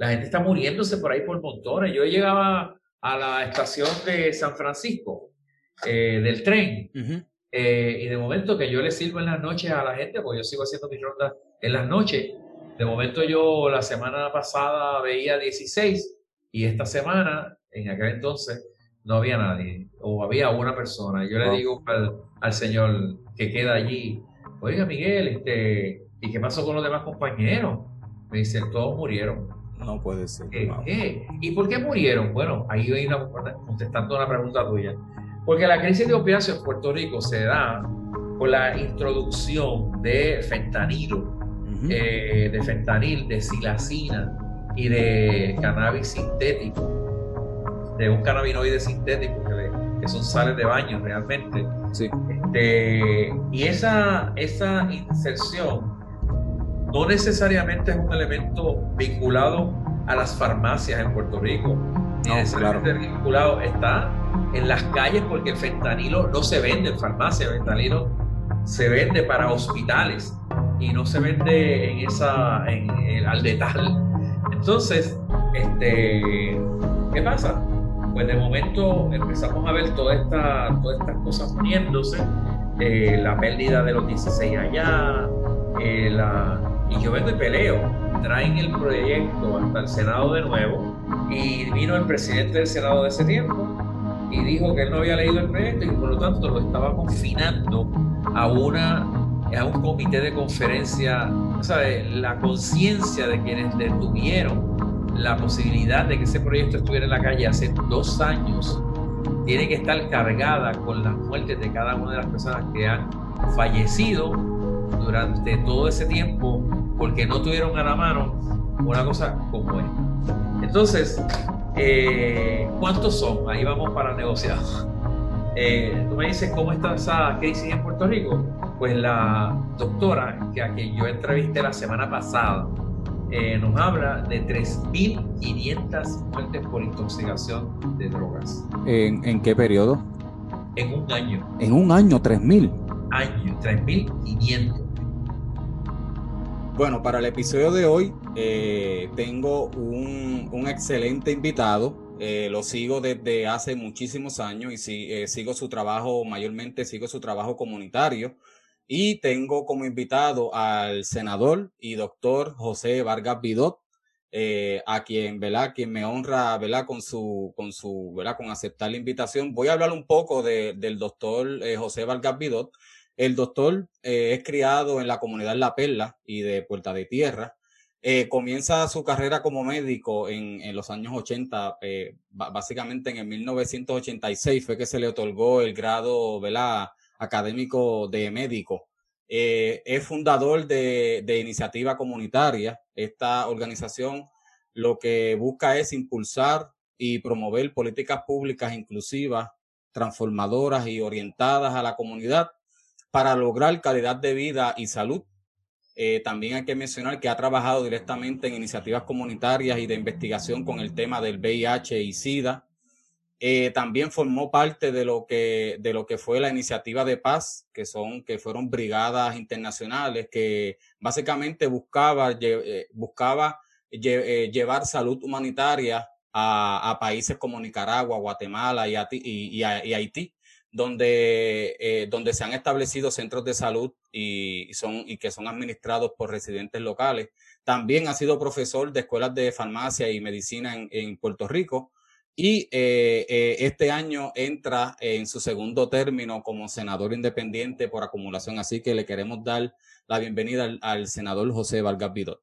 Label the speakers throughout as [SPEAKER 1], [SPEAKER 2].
[SPEAKER 1] La gente está muriéndose por ahí por montones. Yo llegaba a la estación de San Francisco eh, del tren eh, y de momento que yo le sirvo en las noches a la gente, porque yo sigo haciendo mis rondas en las noches. De momento yo la semana pasada veía 16 y esta semana, en aquel entonces, no había nadie o había una persona. Yo le digo al, señor que queda allí, oiga Miguel, este, ¿y qué pasó con los demás compañeros? Me dice, todos murieron.
[SPEAKER 2] No puede ser.
[SPEAKER 1] ¿Qué? ¿Y por qué murieron? Bueno, ahí voy contestando una pregunta tuya. Porque la crisis de opiáceos en Puerto Rico se da por la introducción de fentanilo, eh, de fentanil, de silacina y de cannabis sintético, de un cannabinoide sintético que, son sales de baño realmente.
[SPEAKER 2] Sí.
[SPEAKER 1] Este, y esa, esa inserción no necesariamente es un elemento vinculado a las farmacias en Puerto Rico, ni necesariamente vinculado, está en las calles porque el fentanilo no se vende en farmacia, el fentanilo se vende para hospitales y no se vende en esa, en, el al. Entonces, este, ¿qué pasa? Pues de momento empezamos a ver toda esta, todas estas cosas uniéndose, eh, la pérdida de los 16 allá, eh, la, y yo vengo y peleo. Traen el proyecto hasta el Senado de nuevo y vino el presidente del Senado de ese tiempo y dijo que él no había leído el proyecto y por lo tanto lo estaba confinando a una a un comité de conferencia, ¿sabe? la conciencia de quienes detuvieron la posibilidad de que ese proyecto estuviera en la calle hace dos años, tiene que estar cargada con las muertes de cada una de las personas que han fallecido durante todo ese tiempo porque no tuvieron a la mano una cosa como esta. Entonces, eh, ¿cuántos son? Ahí vamos para negociar. Eh, tú me dices cómo está esa crisis en Puerto Rico. Pues la doctora que a quien yo entrevisté la semana pasada eh, nos habla de 3.500 muertes por intoxicación de drogas.
[SPEAKER 2] ¿En, ¿En, qué periodo?
[SPEAKER 1] En un año.
[SPEAKER 2] En un año, 3.000.
[SPEAKER 1] Año, 3.500.
[SPEAKER 2] Bueno, para el episodio de hoy eh, tengo un, excelente invitado. Eh, lo sigo desde hace muchísimos años y si, eh, sigo su trabajo, mayormente sigo su trabajo comunitario. Y tengo como invitado al senador y doctor José Vargas Vidot, a quien, ¿verdad? Quien me honra, ¿verdad? Con su, con su, ¿verdad? Con aceptar la invitación. Voy a hablar un poco del doctor José Vargas Vidot. El doctor eh, es criado en la comunidad La Perla y de Puerta de Tierra. Eh, comienza su carrera como médico en, los años 80, eh, básicamente en el 1986 fue que se le otorgó el grado académico de médico. es fundador de, de Iniciativa Comunitaria. Esta organización lo que busca es impulsar y promover políticas públicas inclusivas, transformadoras y orientadas a la comunidad para lograr calidad de vida y salud. Eh, también hay que mencionar que ha trabajado directamente en iniciativas comunitarias y de investigación con el tema del VIH y SIDA. Eh, también formó parte de lo que de lo que fue la iniciativa de paz, que son que fueron brigadas internacionales que básicamente buscaba eh, buscaba llevar salud humanitaria a, países como Nicaragua, Guatemala y Haití donde, eh, donde se han establecido centros de salud y, son, y que son administrados por residentes locales. También ha sido profesor de escuelas de farmacia y medicina en, Puerto Rico y eh, eh, este año entra en su segundo término como senador independiente por acumulación. Así que le queremos dar la bienvenida al, senador José Vargas Vidot.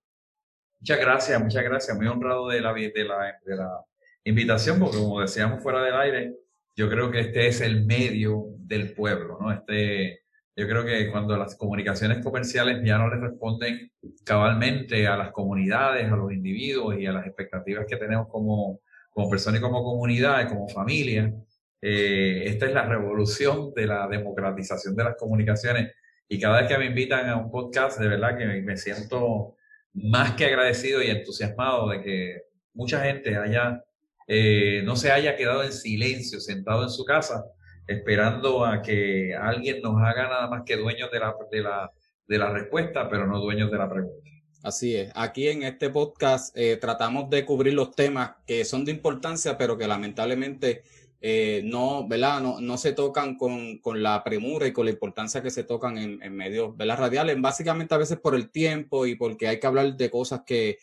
[SPEAKER 1] Muchas gracias, muchas gracias. Muy honrado de la, de la, de la invitación porque como decíamos fuera del aire, yo creo que este es el medio del pueblo, ¿no? Este, yo creo que cuando las comunicaciones comerciales ya no le responden cabalmente a las comunidades, a los individuos y a las expectativas que tenemos como, como personas y como comunidad como familia, eh, esta es la revolución de la democratización de las comunicaciones. Y cada vez que me invitan a un podcast, de verdad que me siento más que agradecido y entusiasmado de que mucha gente haya eh, no se haya quedado en silencio, sentado en su casa, esperando a que alguien nos haga nada más que dueños de la, de la, de la respuesta, pero no dueños de la pregunta.
[SPEAKER 2] Así es. Aquí en este podcast eh, tratamos de cubrir los temas que son de importancia, pero que lamentablemente eh, no, ¿verdad? No, no se tocan con, con, la premura y con la importancia que se tocan en, en medios ¿verdad? radiales, básicamente a veces por el tiempo y porque hay que hablar de cosas que,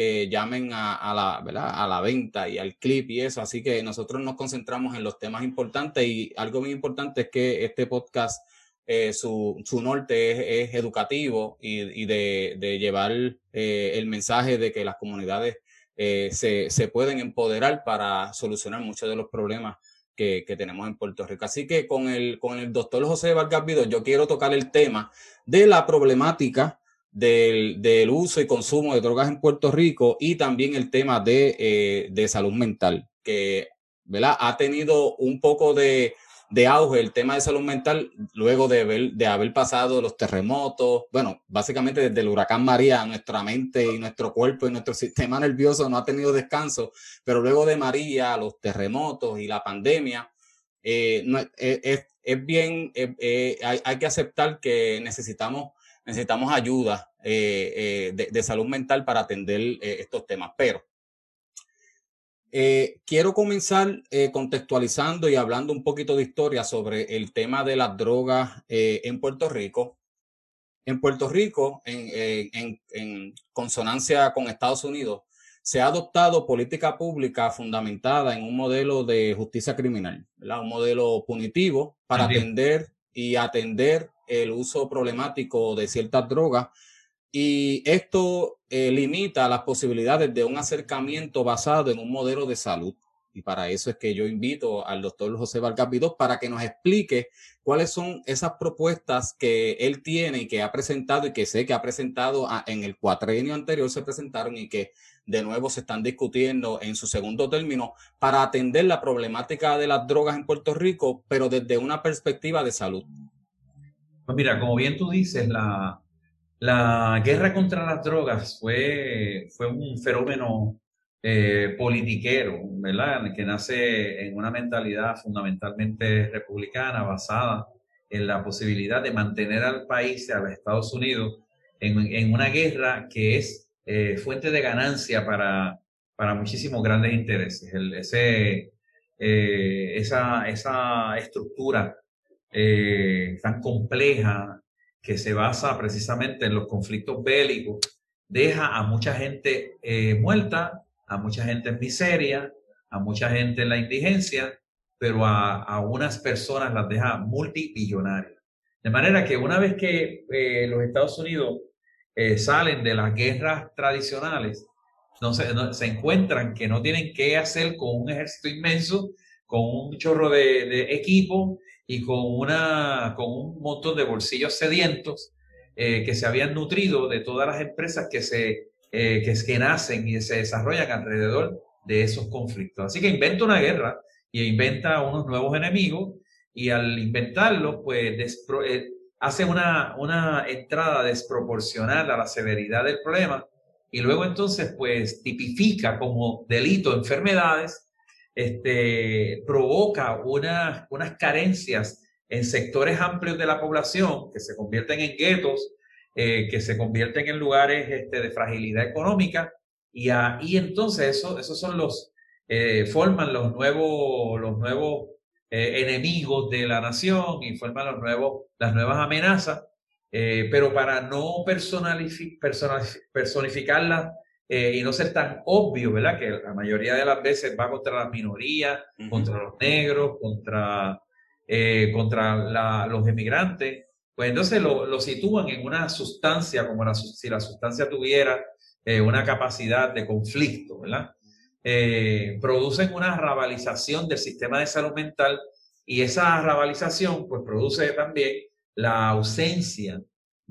[SPEAKER 2] que llamen a, la, ¿verdad? a la venta y al clip y eso. Así que nosotros nos concentramos en los temas importantes y algo muy importante es que este podcast eh, su, norte es, educativo y, de, llevar eh, el mensaje de que las comunidades eh, se, pueden empoderar para solucionar muchos de los problemas que, que, tenemos en Puerto Rico. Así que con el, con el doctor José Vargas Vido, yo quiero tocar el tema de la problemática del, del, uso y consumo de drogas en Puerto Rico y también el tema de, de salud mental, que ¿verdad? ha tenido un poco de de auge el tema de salud mental luego de, ver, de haber pasado los terremotos, bueno, básicamente desde el huracán María, nuestra mente y nuestro cuerpo y nuestro sistema nervioso no ha tenido descanso, pero luego de María, los terremotos y la pandemia, eh, no, es, bien, eh, hay, hay, que aceptar que necesitamos, necesitamos ayuda eh, de, de, salud mental para atender estos temas, pero eh, quiero comenzar eh, contextualizando y hablando un poquito de historia sobre el tema de las drogas eh, en Puerto Rico. En Puerto Rico, en, eh, en, en, consonancia con Estados Unidos, se ha adoptado política pública fundamentada en un modelo de justicia criminal, ¿verdad? un modelo punitivo para atender y atender el uso problemático de ciertas drogas y esto eh, limita las posibilidades de un acercamiento basado en un modelo de salud. Y para eso es que yo invito al doctor José Valcarpidós para que nos explique cuáles son esas propuestas que él tiene y que ha presentado y que sé que ha presentado en el cuatrenio anterior se presentaron y que de nuevo se están discutiendo en su segundo término para atender la problemática de las drogas en Puerto Rico, pero desde una perspectiva de salud.
[SPEAKER 1] Pues mira, como bien tú dices, la, la guerra contra las drogas fue, fue un fenómeno eh, politiquero, ¿verdad? Que nace en una mentalidad fundamentalmente republicana basada en la posibilidad de mantener al país, a los Estados Unidos, en, en una guerra que es eh, fuente de ganancia para, para muchísimos grandes intereses. Ese, eh, esa, esa estructura eh, tan compleja que se basa precisamente en los conflictos bélicos, deja a mucha gente eh, muerta, a mucha gente en miseria, a mucha gente en la indigencia, pero a, a unas personas las deja multibillonarias. De manera que una vez que eh, los Estados Unidos eh, salen de las guerras tradicionales, se, no, se, encuentran que no tienen qué hacer con un ejército inmenso, con un chorro de equipo y con, una, con un montón de bolsillos sedientos eh, que se habían nutrido de todas las empresas que, se, eh, que, nacen y se desarrollan alrededor de esos conflictos. Así que inventa una guerra y inventa unos nuevos enemigos y al inventarlos, pues eh, hace una, una entrada desproporcional a la severidad del problema y luego entonces pues tipifica como delito enfermedades este, provoca unas, unas carencias en sectores amplios de la población que se convierten en guetos, eh, que se convierten en lugares este, de fragilidad económica y ahí entonces eso, esos son los, eh, forman los nuevos, los nuevos eh, enemigos de la nación y forman los nuevos, las nuevas amenazas, eh, pero para no personificarlas eh, y no ser tan obvio, ¿verdad? Que la mayoría de las veces va contra las minorías, uh -huh. contra los negros, contra, eh, contra la, los emigrantes. Pues entonces lo, lo, sitúan en una sustancia, como la, si la sustancia tuviera eh, una capacidad de conflicto, ¿verdad? Eh, producen una rabalización del sistema de salud mental y esa rabalización pues produce también la ausencia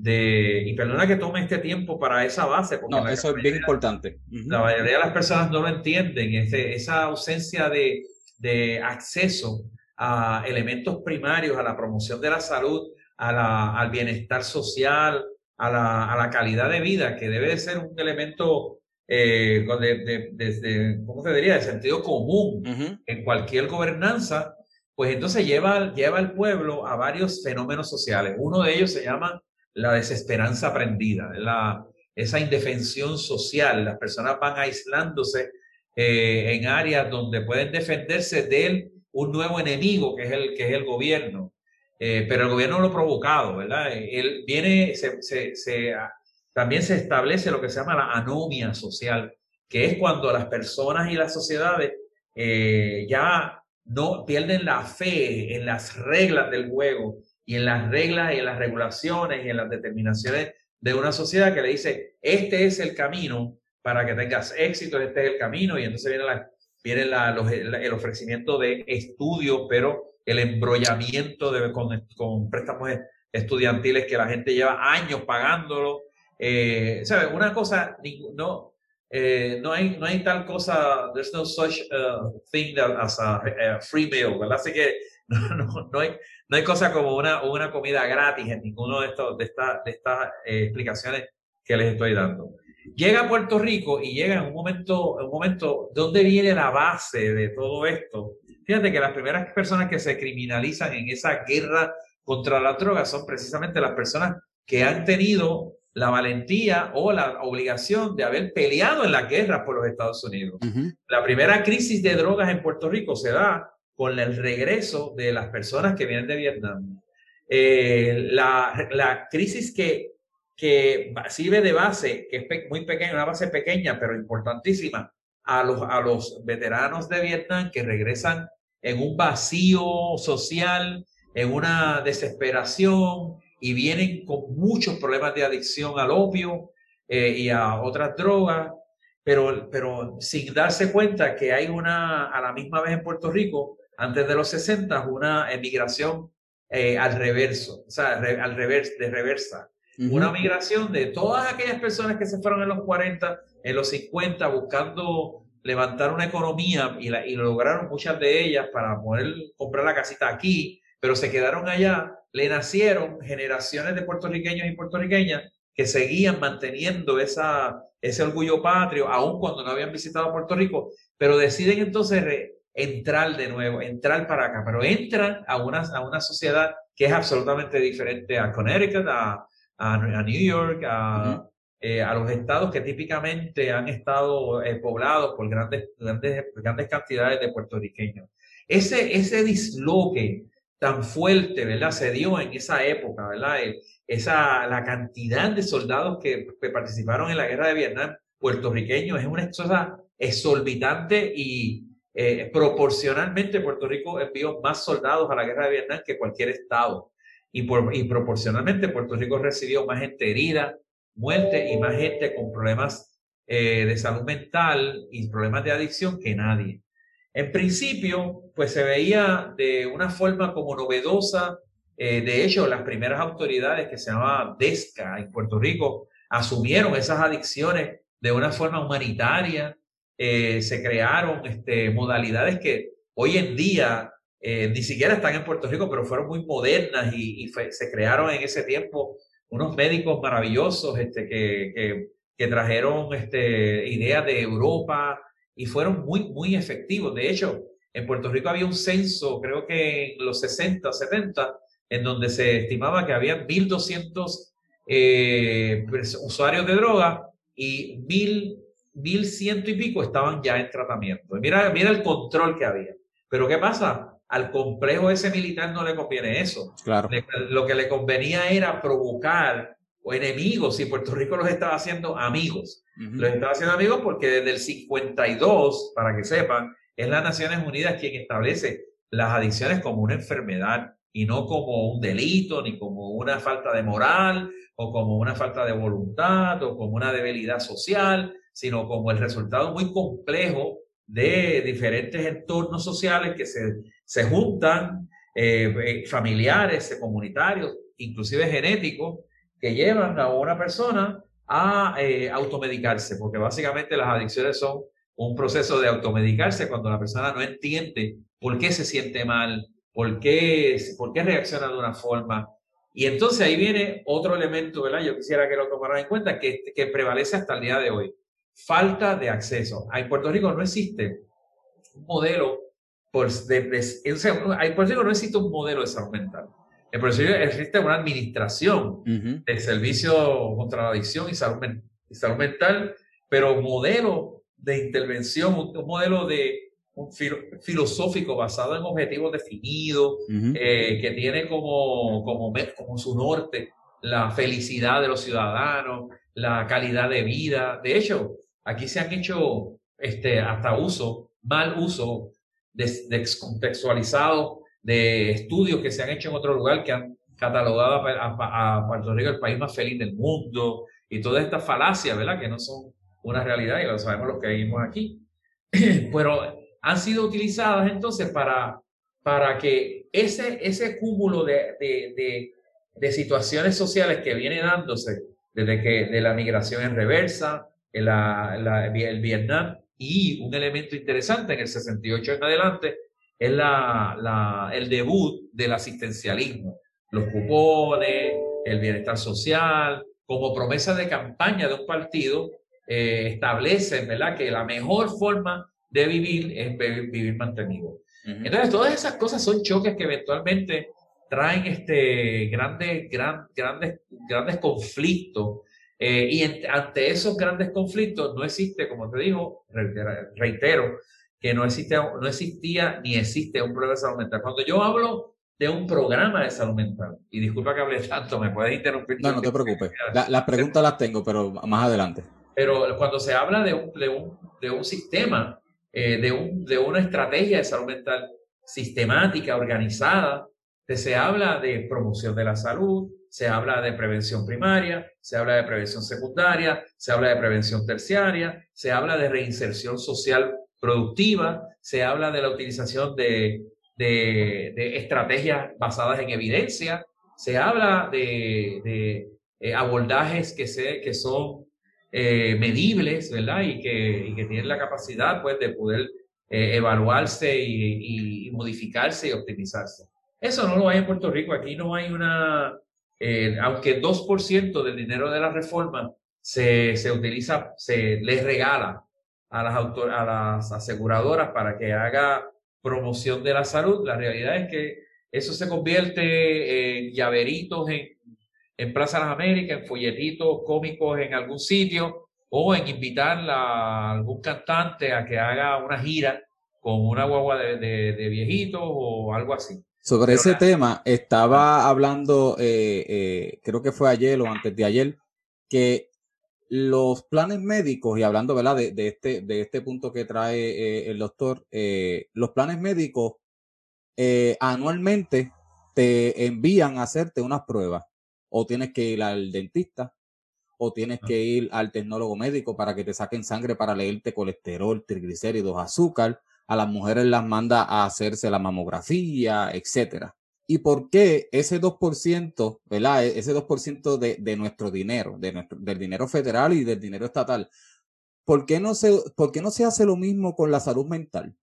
[SPEAKER 1] de, y perdona que tome este tiempo para esa base.
[SPEAKER 2] Porque no, eso es bien importante.
[SPEAKER 1] Uh -huh. La mayoría de las personas no lo entienden, ese, esa ausencia de, de, acceso a elementos primarios, a la promoción de la salud, a la, al bienestar social, a la, a la, calidad de vida, que debe de ser un elemento eh, de, de, ¿cómo se diría?, de sentido común uh -huh. en cualquier gobernanza, pues entonces lleva, lleva al pueblo a varios fenómenos sociales. Uno de ellos se llama la desesperanza aprendida, la, esa indefensión social. Las personas van aislándose eh, en áreas donde pueden defenderse de un nuevo enemigo que es el, que es el gobierno. Eh, pero el gobierno lo ha provocado, ¿verdad? Él viene, se, ah, también se establece lo que se llama la anomia social, que es cuando las personas y las sociedades eh, ya no pierden la fe en las reglas del juego y en las reglas y en las regulaciones y en las determinaciones de una sociedad que le dice, este es el camino para que tengas éxito, este es el camino, y entonces viene, la, viene la, el ofrecimiento de estudios, pero el embrollamiento de, con, con, préstamos estudiantiles que la gente lleva años pagándolo. Eh, ¿Sabes? Una cosa, no, eh, no, hay, no hay tal cosa, there's no such uh, thing as a, free meal, ¿verdad? Así que no, no, hay, no hay cosa como una, una comida gratis en ninguno de, estos, de, esta, de estas eh, explicaciones que les estoy dando. Llega a Puerto Rico y llega en un momento, en un momento, ¿dónde viene la base de todo esto? Fíjate que las primeras personas que se criminalizan en esa guerra contra la droga son precisamente las personas que han tenido la valentía o la obligación de haber peleado en la guerra por los Estados Unidos. La primera crisis de drogas en Puerto Rico se da con el regreso de las personas que vienen de Vietnam. Eh, la, crisis que, que sirve de base, que es muy pequeña, una base pequeña, pero importantísima, a los, a los veteranos de Vietnam que regresan en un vacío social, en una desesperación y vienen con muchos problemas de adicción al opio eh, y a otras drogas, pero, pero sin darse cuenta que hay una, a la misma vez en Puerto Rico, antes de los 60, una emigración eh, al reverso, o sea, al revés, de reversa. Una migración de todas aquellas personas que se fueron en los 40, en los 50, buscando levantar una economía y, la, y lograron muchas de ellas para poder comprar la casita aquí, pero se quedaron allá, le nacieron generaciones de puertorriqueños y puertorriqueñas que seguían manteniendo esa, ese orgullo patrio, aun cuando no habían visitado Puerto Rico, pero deciden entonces entrar de nuevo, entrar para acá, pero entran a una, a una sociedad que es absolutamente diferente a Connecticut, a, a, New York, a, eh, a los estados que típicamente han estado eh, poblados por grandes, grandes, grandes cantidades de puertorriqueños. Ese, ese disloque tan fuerte, ¿verdad? Se dio en esa época, ¿verdad? esa, la cantidad de soldados que, que, participaron en la guerra de Vietnam, puertorriqueños, es una cosa exorbitante y eh, proporcionalmente Puerto Rico envió más soldados a la guerra de Vietnam que cualquier estado. Y, por, y proporcionalmente Puerto Rico recibió más gente herida, muerte y más gente con problemas eh, de salud mental y problemas de adicción que nadie. En principio, pues se veía de una forma como novedosa. Eh, de hecho, las primeras autoridades que se llamaban DESCA en Puerto Rico asumieron esas adicciones de una forma humanitaria. Eh, se crearon este, modalidades que hoy en día ni siquiera están en Puerto Rico, pero fueron muy modernas y, se crearon en ese tiempo unos médicos maravillosos este, que, trajeron este, ideas de Europa y fueron muy, muy efectivos. De hecho, en Puerto Rico había un censo, creo que en los 60, 70, en donde se estimaba que había 1.200 eh, usuarios de droga y 1.000, 1.100 y pico estaban ya en tratamiento. Mira, mira el control que había. Pero ¿qué pasa? Al complejo ese militar no le conviene eso.
[SPEAKER 2] Claro.
[SPEAKER 1] lo que le convenía era provocar o enemigos y Puerto Rico los estaba haciendo amigos. Los estaba haciendo amigos porque desde el 52, para que sepan, es las Naciones Unidas quien establece las adicciones como una enfermedad y no como un delito, ni como una falta de moral, o como una falta de voluntad, o como una debilidad social, sino como el resultado muy complejo de diferentes entornos sociales que se, se juntan, eh, eh, familiares, comunitarios, inclusive genéticos, que llevan a una persona a eh, automedicarse, porque básicamente las adicciones son un proceso de automedicarse cuando la persona no entiende por qué se siente mal, por qué, por qué reacciona de una forma. Y entonces ahí viene otro elemento, ¿verdad? Yo quisiera que lo tomaran en cuenta, que prevalece hasta el día de hoy falta de acceso. En Puerto Rico no existe un modelo, por, de, en Puerto Rico no existe un modelo de salud mental. En Puerto Rico existe una administración del servicio contra la adicción y salud, y salud mental, pero modelo de intervención, un, modelo de un filosófico basado en objetivos definidos, eh, que tiene como, como, como su norte la felicidad de los ciudadanos, la calidad de vida. De hecho, aquí se han hecho este, hasta uso, mal uso, descontextualizado de estudios que se han hecho en otro lugar que han catalogado a, Puerto Rico el país más feliz del mundo y todas estas falacias, ¿verdad? Que no son una realidad y lo sabemos los que vivimos aquí. Pero han sido utilizadas entonces para, para que ese, ese cúmulo de, de, de, situaciones sociales que viene dándose desde que de la migración en reversa, el, la, el Vietnam y un elemento interesante en el 68 en adelante es la, la, el debut del asistencialismo, los cupones, el bienestar social, como promesa de campaña de un partido, eh, establecen ¿verdad? que la mejor forma de vivir es vivir mantenido. Entonces, todas esas cosas son choques que eventualmente traen este, grandes, gran, grandes, grandes conflictos eh, y ante esos grandes conflictos no existe, como te digo, reitero, que no, existe, no existía ni existe un problema de salud mental. Cuando yo hablo de un programa de salud mental, y disculpa que hable tanto, me puedes interrumpir.
[SPEAKER 2] No, no te preocupes. las preguntas las tengo, pero más adelante.
[SPEAKER 1] Pero cuando se habla de un, de un, de un sistema, eh, de, un, de una estrategia de salud mental sistemática, organizada, se habla de promoción de la salud, se habla de prevención primaria, se habla de prevención secundaria, se habla de prevención terciaria, se habla de reinserción social productiva, se habla de la utilización de, estrategias basadas en evidencia, se habla de, eh, abordajes que, se, que son eh, medibles, ¿verdad? Y que, que, tienen la capacidad, pues, de poder eh, evaluarse y modificarse y optimizarse. Eso no lo hay en Puerto Rico. Aquí no hay una, eh, aunque 2% del dinero de la reforma se, se utiliza, se les regala a las, a las aseguradoras para que haga promoción de la salud, la realidad es que eso se convierte en llaveritos en, en Plaza de las Américas, en folletitos cómicos en algún sitio o en invitar a algún cantante a que haga una gira con una guagua de, de, de viejitos o algo así.
[SPEAKER 2] Sobre ese tema, estaba hablando, eh, eh, creo que fue ayer o antes de ayer, que los planes médicos, y hablando ¿verdad? De, de este, de este punto que trae eh, el doctor, los planes médicos anualmente te envían a hacerte unas pruebas. O tienes que ir al dentista, o tienes que ir al tecnólogo médico para que te saquen sangre para leerte colesterol, triglicéridos, azúcar, a las mujeres las manda a hacerse la mamografía, etcétera. ¿Y por qué ese 2%, ¿verdad? E-, ese 2% de, de nuestro dinero, de nuestro, del dinero federal y del dinero estatal, ¿por qué, no se, ¿por qué no se hace lo mismo con la salud mental?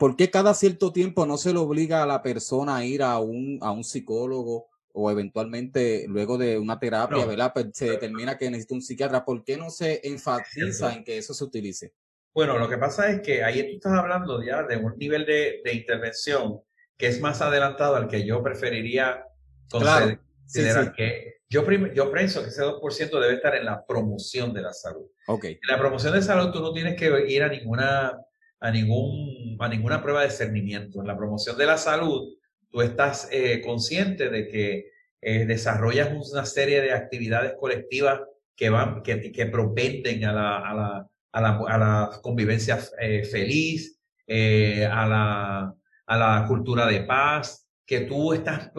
[SPEAKER 2] ¿Por qué cada cierto tiempo no se le obliga a la persona a ir a un, a un psicólogo o eventualmente luego de una terapia, ¿verdad? Pues se determina que necesita un psiquiatra. ¿Por qué no se enfatiza en que eso se utilice?
[SPEAKER 1] Bueno, lo que pasa es que ahí tú estás hablando ya de un nivel de, intervención que es más adelantado al que yo preferiría considerar que yo, yo pienso que ese 2% debe estar en la promoción de la salud.
[SPEAKER 2] Okay.
[SPEAKER 1] En la promoción de salud tú no tienes que ir a ninguna, a ningún, a ninguna prueba de discernimiento. En la promoción de la salud tú estás eh, consciente de que eh, desarrollas una serie de actividades colectivas que van, que, que propenden a la a la, a la convivencia eh, feliz, eh, a, la, a la cultura de paz, que tú estás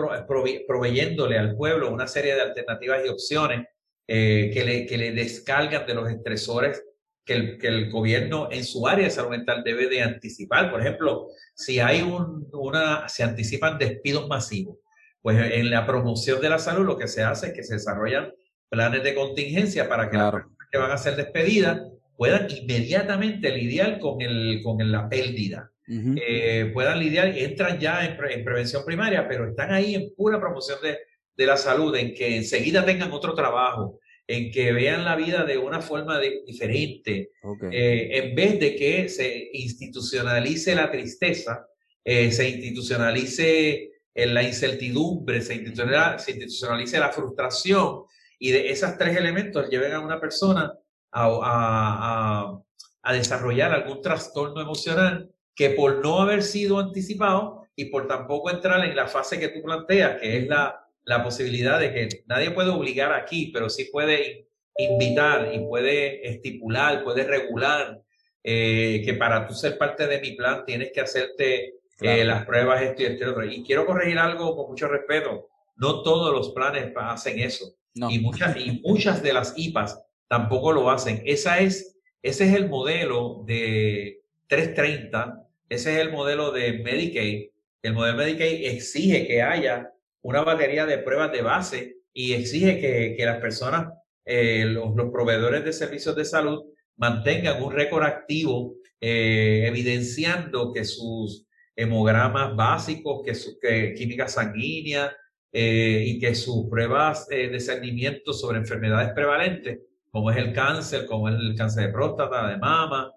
[SPEAKER 1] proveyéndole al pueblo una serie de alternativas y opciones eh, que, le, que le descargan de los estresores que el, que el, gobierno en su área de salud mental debe de anticipar. Por ejemplo, si hay un, una, se anticipan despidos masivos, pues en la promoción de la salud lo que se hace es que se desarrollan planes de contingencia para que las personas que van a ser despedidas puedan inmediatamente lidiar con, el, con la pérdida. Eh, puedan lidiar, entran ya en, prevención primaria, pero están ahí en pura promoción de, de, la salud, en que enseguida tengan otro trabajo, en que vean la vida de una forma diferente, eh, en vez de que se institucionalice la tristeza, eh, se institucionalice la incertidumbre, se institucionalice, se institucionalice la frustración y de esos tres elementos lleven a una persona a, a, desarrollar algún trastorno emocional que por no haber sido anticipado y por tampoco entrar en la fase que tú planteas, que es la, la posibilidad de que nadie puede obligar aquí, pero sí puede invitar y puede estipular, puede regular eh, que para tú ser parte de mi plan tienes que hacerte eh, las pruebas, esto y esto otro. Y quiero corregir algo con mucho respeto. No todos los planes hacen eso. Y, muchas, y muchas de las IPAs tampoco lo hacen. Esa es, ese es el modelo de 330, ese es el modelo de Medicaid. El modelo Medicaid exige que haya una batería de pruebas de base y exige que, que las personas, eh, los, los, proveedores de servicios de salud, mantengan un récord activo eh, evidenciando que sus hemogramas básicos, que su que química sanguínea eh, y que sus pruebas de discernimiento sobre enfermedades prevalentes, como es el cáncer, como es el cáncer de próstata, de mama,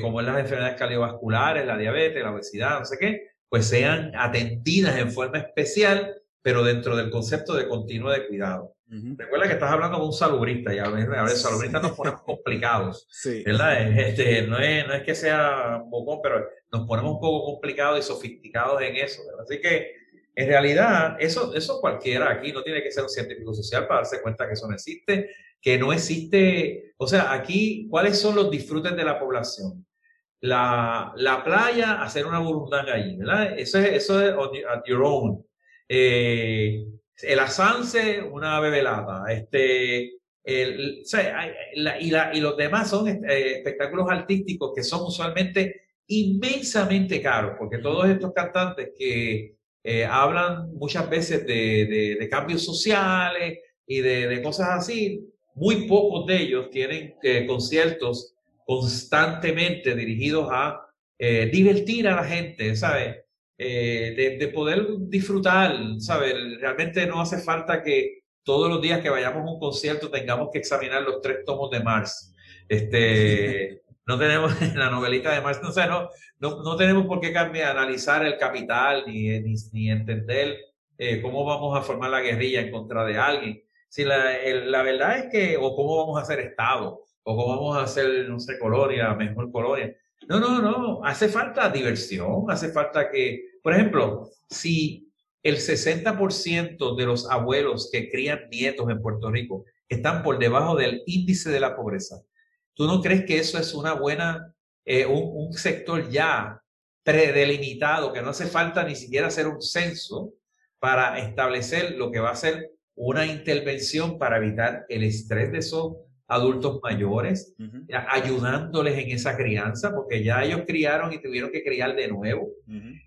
[SPEAKER 1] como es las enfermedades cardiovasculares, la diabetes, la obesidad, no sé qué, pues sean atendidas en forma especial pero dentro del concepto de continuo de cuidado. Recuerda que estás hablando con un salubrista y a veces, a salubristas nos ponemos complicados, ¿verdad? Este, no, es, no es que sea poco, pero nos ponemos un poco complicados y sofisticados en eso, Así que, en realidad, eso, eso cualquiera aquí no tiene que ser un científico social para darse cuenta que eso no existe, que no existe, o sea, aquí, ¿cuáles son los disfrutes de la población? La, la playa, hacer una burundanga allí, ¿verdad? Eso es, eso es at your own. Eh, el Asance, una bebelata. Este, el, y, los demás son eh, espectáculos artísticos que son usualmente inmensamente caros, porque todos estos cantantes que eh, hablan muchas veces de, cambios sociales y de, cosas así, muy pocos de ellos tienen conciertos constantemente dirigidos a divertir a la gente, ¿sabes? Eh, de, poder disfrutar, ¿sabes? Realmente no hace falta que todos los días que vayamos a un concierto tengamos que examinar los tres tomos de Mars. Este, no tenemos la novelita de Mars, no, no, no, tenemos por qué cambiar, analizar el capital ni, ni, entender eh, cómo vamos a formar la guerrilla en contra de alguien. Si la, la verdad es que, o cómo vamos a hacer Estado, o cómo vamos a hacer, no sé, colonia, mejor colonia. No, no, no, hace falta diversión, hace falta que por ejemplo, si el 60% de los abuelos que crían nietos en Puerto Rico están por debajo del índice de la pobreza, ¿tú no crees que eso es una buena, eh, un, sector ya predelimitado, que no hace falta ni siquiera hacer un censo para establecer lo que va a ser una intervención para evitar el estrés de esos adultos mayores, ayudándoles en esa crianza, porque ya ellos criaron y tuvieron que criar de nuevo.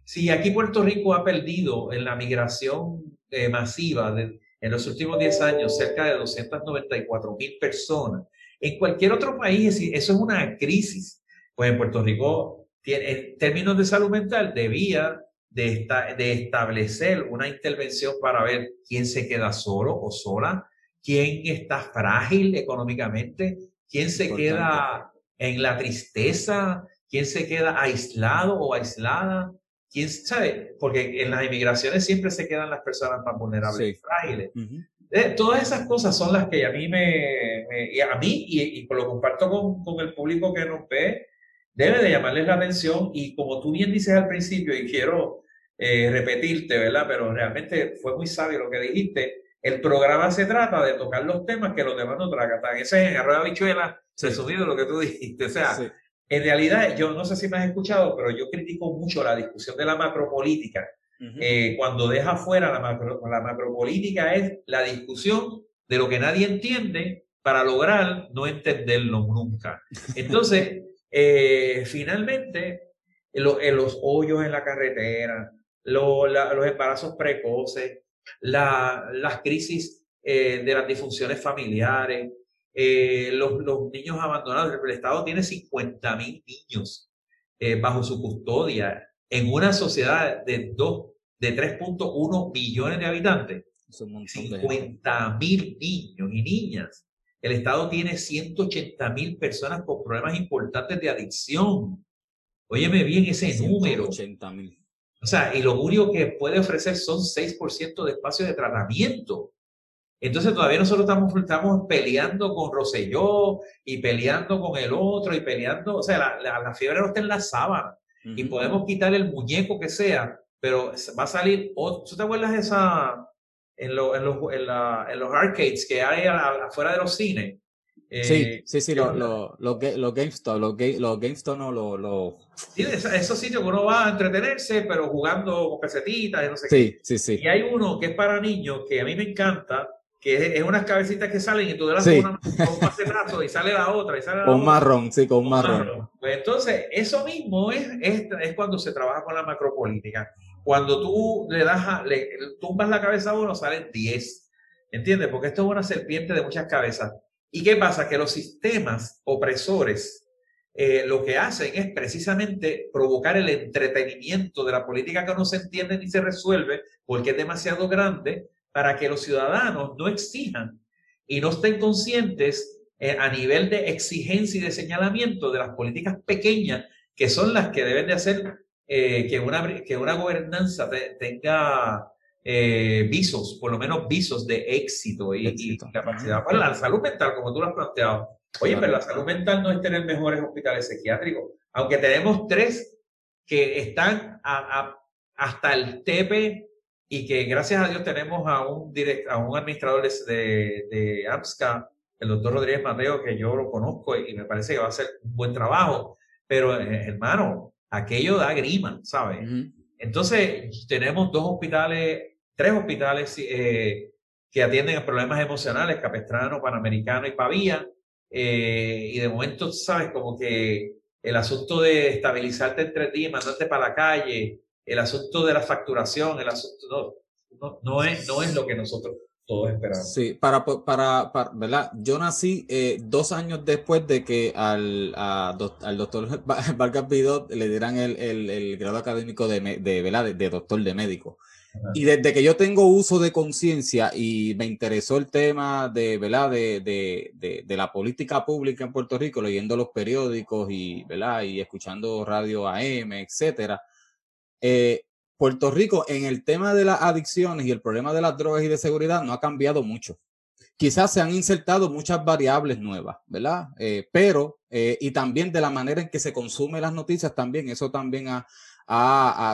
[SPEAKER 1] Si aquí Puerto Rico ha perdido en la migración eh, masiva de, en los últimos 10 años cerca de 294 mil personas, en cualquier otro país eso es una crisis. Pues en Puerto Rico, en términos de salud mental, debía de, de establecer una intervención para ver quién se queda solo o sola, quién está frágil económicamente, quién se queda en la tristeza, quién se queda aislado o aislada, quién sabe, porque en las inmigraciones siempre se quedan las personas más vulnerables y frágiles. Eh, todas esas cosas son las que a mí me, a mí y, lo comparto con, con, el público que nos ve, debe de llamarles la atención y como tú bien dices al principio y quiero eh, repetirte, ¿verdad? Pero realmente fue muy sabio lo que dijiste el programa se trata de tocar los temas que los demás no tratan. Ese es en Arroyo Bichuela, se subido lo que tú dijiste. O sea, en realidad, yo no sé si me has escuchado, pero yo critico mucho la discusión de la macropolítica. Eh, cuando deja fuera la, macro, la macropolítica es la discusión de lo que nadie entiende para lograr no entenderlo nunca. Entonces, eh, finalmente, en los hoyos en la carretera, los embarazos precoces, las crisis eh, de las disfunciones familiares, eh, los, niños abandonados. El Estado tiene 50 mil niños eh, bajo su custodia en una sociedad de, de 3.1 millones de habitantes. 50 mil niños y niñas. El Estado tiene 180 mil personas con problemas importantes de adicción. Óyeme bien ese número. mil. O sea, y lo único que puede ofrecer son 6% de espacio de tratamiento. Entonces todavía nosotros estamos, estamos peleando con Roselló y peleando con el otro y peleando, o sea, la, la, fiebre no está en la sábana y podemos quitar el muñeco que sea, pero va a salir, ¿tú te acuerdas de esa, en, en, los, en, la, en, los arcades que hay afuera de los cines?
[SPEAKER 2] Sí, eh, sí, sí, los lo, lo, lo GameStop, los, los GameStop no, los... Lo...
[SPEAKER 1] Sí, esos sitios que uno va a entretenerse, pero jugando con pesetitas y no sé
[SPEAKER 2] sí, qué. Sí, sí,
[SPEAKER 1] Y hay uno que es para niños, que a mí me encanta, que es, unas cabecitas que salen y tú le das sí. una, con un macetazo y sale la otra y sale la
[SPEAKER 2] con
[SPEAKER 1] otra.
[SPEAKER 2] marrón, sí, con, marrón. marrón.
[SPEAKER 1] Pues entonces, eso mismo es, es, es, cuando se trabaja con la macropolítica. Cuando tú le das, a, le tumbas la cabeza a uno, salen 10. ¿Entiendes? Porque esto es una serpiente de muchas cabezas. ¿Y qué pasa? Que los sistemas opresores eh, lo que hacen es precisamente provocar el entretenimiento de la política que no se entiende ni se resuelve porque es demasiado grande para que los ciudadanos no exijan y no estén conscientes eh, a nivel de exigencia y de señalamiento de las políticas pequeñas que son las que deben de hacer eh, que, una, que una gobernanza tenga eh, visos, por lo menos visos de éxito y, capacidad. para la salud mental, como tú lo has planteado. Oye, pero la salud mental no es tener mejores hospitales psiquiátricos, aunque tenemos tres que están hasta el tepe y que gracias a Dios tenemos a un, direct, a un administrador de, de, AMSCA, el doctor Rodríguez Mateo, que yo lo conozco y me parece que va a hacer un buen trabajo, pero eh, hermano, aquello da grima, ¿sabes? Entonces, tenemos dos hospitales tres hospitales eh, que atienden a problemas emocionales, Capestrano, Panamericano y Pavía. Eh, y de momento, sabes, como que el asunto de estabilizarte entre ti y mandarte para la calle, el asunto de la facturación, el asunto, no, no, es, no es lo que nosotros todos esperamos.
[SPEAKER 2] Sí, para, para, ¿verdad? Yo nací eh, dos años después de que al, al doctor Vargas Vidot le dieran el, el, el grado académico de, de, ¿verdad? de doctor de médico. Y desde que yo tengo uso de conciencia y me interesó el tema de, ¿verdad? De, de, de, la política pública en Puerto Rico, leyendo los periódicos y, ¿verdad? y escuchando radio AM, etcétera, eh, Puerto Rico en el tema de las adicciones y el problema de las drogas y de seguridad no ha cambiado mucho. Quizás se han insertado muchas variables nuevas, ¿verdad? Eh, pero, eh, y también de la manera en que se consumen las noticias, también eso también ha,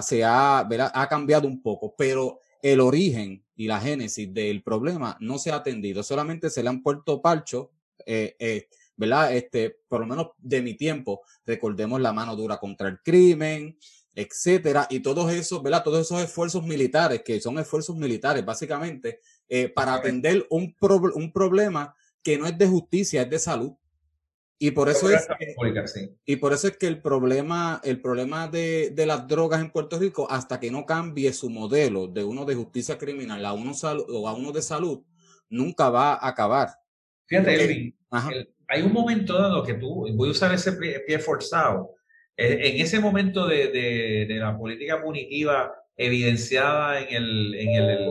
[SPEAKER 2] se ha, ha cambiado un poco, pero el origen y la génesis del problema no se ha atendido, solamente se le han puesto parcho, eh, eh, ¿verdad? Este, por lo menos de mi tiempo, recordemos la mano dura contra el crimen, etcétera, y todos esos, ¿verdad? Todos esos esfuerzos militares, que son esfuerzos militares, básicamente, eh, para atender un, un problema que no es de justicia, es de salud. Y por eso es que, y por eso es que el problema, el problema de, de, las drogas en Puerto Rico, hasta que no cambie su modelo de uno de justicia criminal a uno o a uno de salud, nunca va a acabar.
[SPEAKER 1] Fíjate, Elvin, hay un momento dado que tú, voy a usar ese pie, forzado, eh, en ese momento de, de, de, la política punitiva evidenciada en, el, en, el,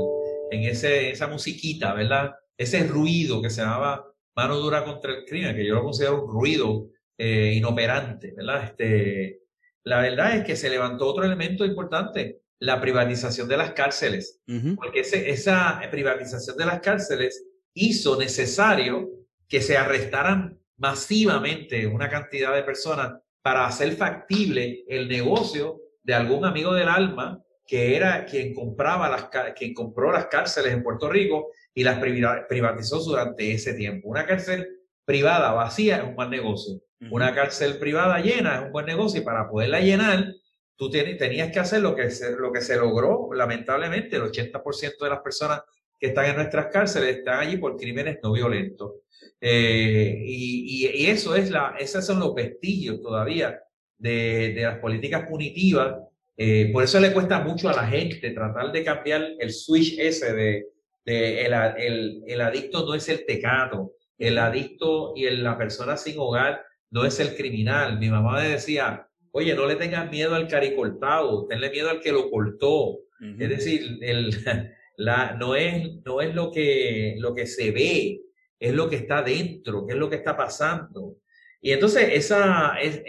[SPEAKER 1] en ese, esa musiquita, ¿verdad? Ese ruido que se daba mano dura contra el crimen, que yo lo considero un ruido eh, inoperante, ¿verdad? Este, la verdad es que se levantó otro elemento importante, la privatización de las cárceles, porque esa privatización de las cárceles hizo necesario que se arrestaran masivamente una cantidad de personas para hacer factible el negocio de algún amigo del alma que era quien compraba las quien compró las cárceles en Puerto Rico y las privatizó durante ese tiempo. Una cárcel privada vacía es un buen negocio. Una cárcel privada llena es un buen negocio y para poderla llenar, tú tenías que hacer lo que se, lo que se logró, lamentablemente, el 80% de las personas que están en nuestras cárceles están allí por crímenes no violentos. Eh, y, y, eso es la, esos son los vestigios todavía de, de las políticas punitivas. Eh, por eso le cuesta mucho a la gente tratar de cambiar el switch ese de, el, el, adicto no es el tecato, el adicto y la persona sin hogar no es el criminal. Mi mamá me decía, oye, no le tengas miedo al caricortado, tenle miedo al que lo cortó. Es decir, el, la, no, es, no es lo que, lo que se ve, es lo que está dentro, qué es lo que está pasando. Y entonces, esa, es,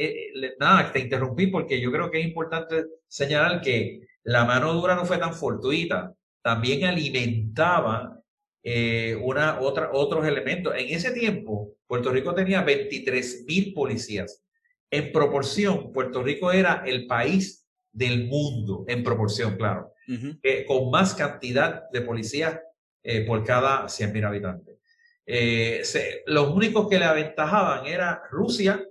[SPEAKER 1] nada, te interrumpí porque yo creo que es importante señalar que la mano dura no fue tan fortuita también alimentaba eh, una, otra, otros elementos. En ese tiempo, Puerto Rico tenía 23 mil policías. En proporción, Puerto Rico era el país del mundo, en proporción, claro, con más cantidad de policías eh, por cada 100 mil habitantes. Eh, los únicos que le aventajaban era Rusia,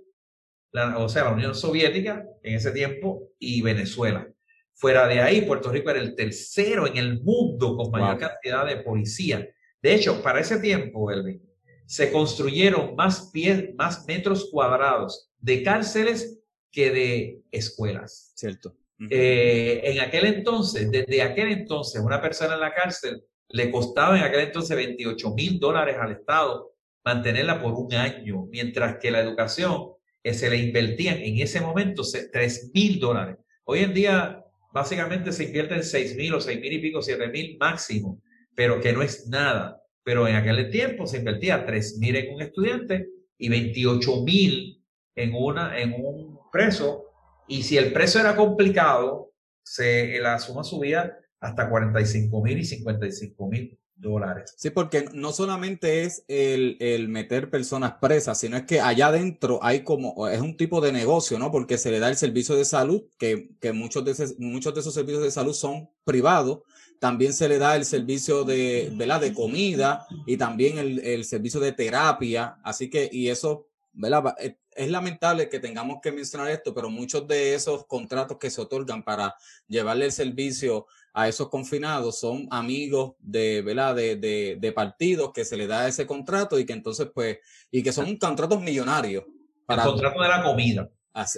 [SPEAKER 1] o sea, la Unión Soviética en ese tiempo y Venezuela. Fuera de ahí, Puerto Rico era el tercero en el mundo con mayor cantidad de policías. De hecho, para ese tiempo, Elvin, se construyeron más, pies, más metros cuadrados de cárceles que de escuelas.
[SPEAKER 2] Cierto.
[SPEAKER 1] Eh, en aquel entonces, desde aquel entonces, una persona en la cárcel le costaba en aquel entonces 28 mil dólares al Estado mantenerla por un año, mientras que la educación eh, se le invertían en ese momento 3 mil dólares. Hoy en día, básicamente se invierte en 6 mil o 6 mil y pico, 7 mil máximo, pero que no es nada. Pero en aquel tiempo se invertía 3 mil en un estudiante y 28 mil en, en un preso. Y si el precio era complicado, se, la suma subía hasta 45 mil y 55 mil dólares.
[SPEAKER 2] Sí, porque no solamente es el, el, meter personas presas, sino es que allá adentro hay como, es un tipo de negocio, ¿no? Porque se le da el servicio de salud, que, que muchos, de muchos de esos servicios de salud son privados. También se le da el servicio de, ¿verdad? de comida y también el, el servicio de terapia. Así que, y eso, ¿verdad? Eh, es lamentable que tengamos que mencionar esto, pero muchos de esos contratos que se otorgan para llevarle el servicio a esos confinados son amigos de, ¿verdad? De, de, partidos que se le da ese contrato y que entonces, pues, y que son contratos millonarios.
[SPEAKER 1] Para... El contrato de la comida.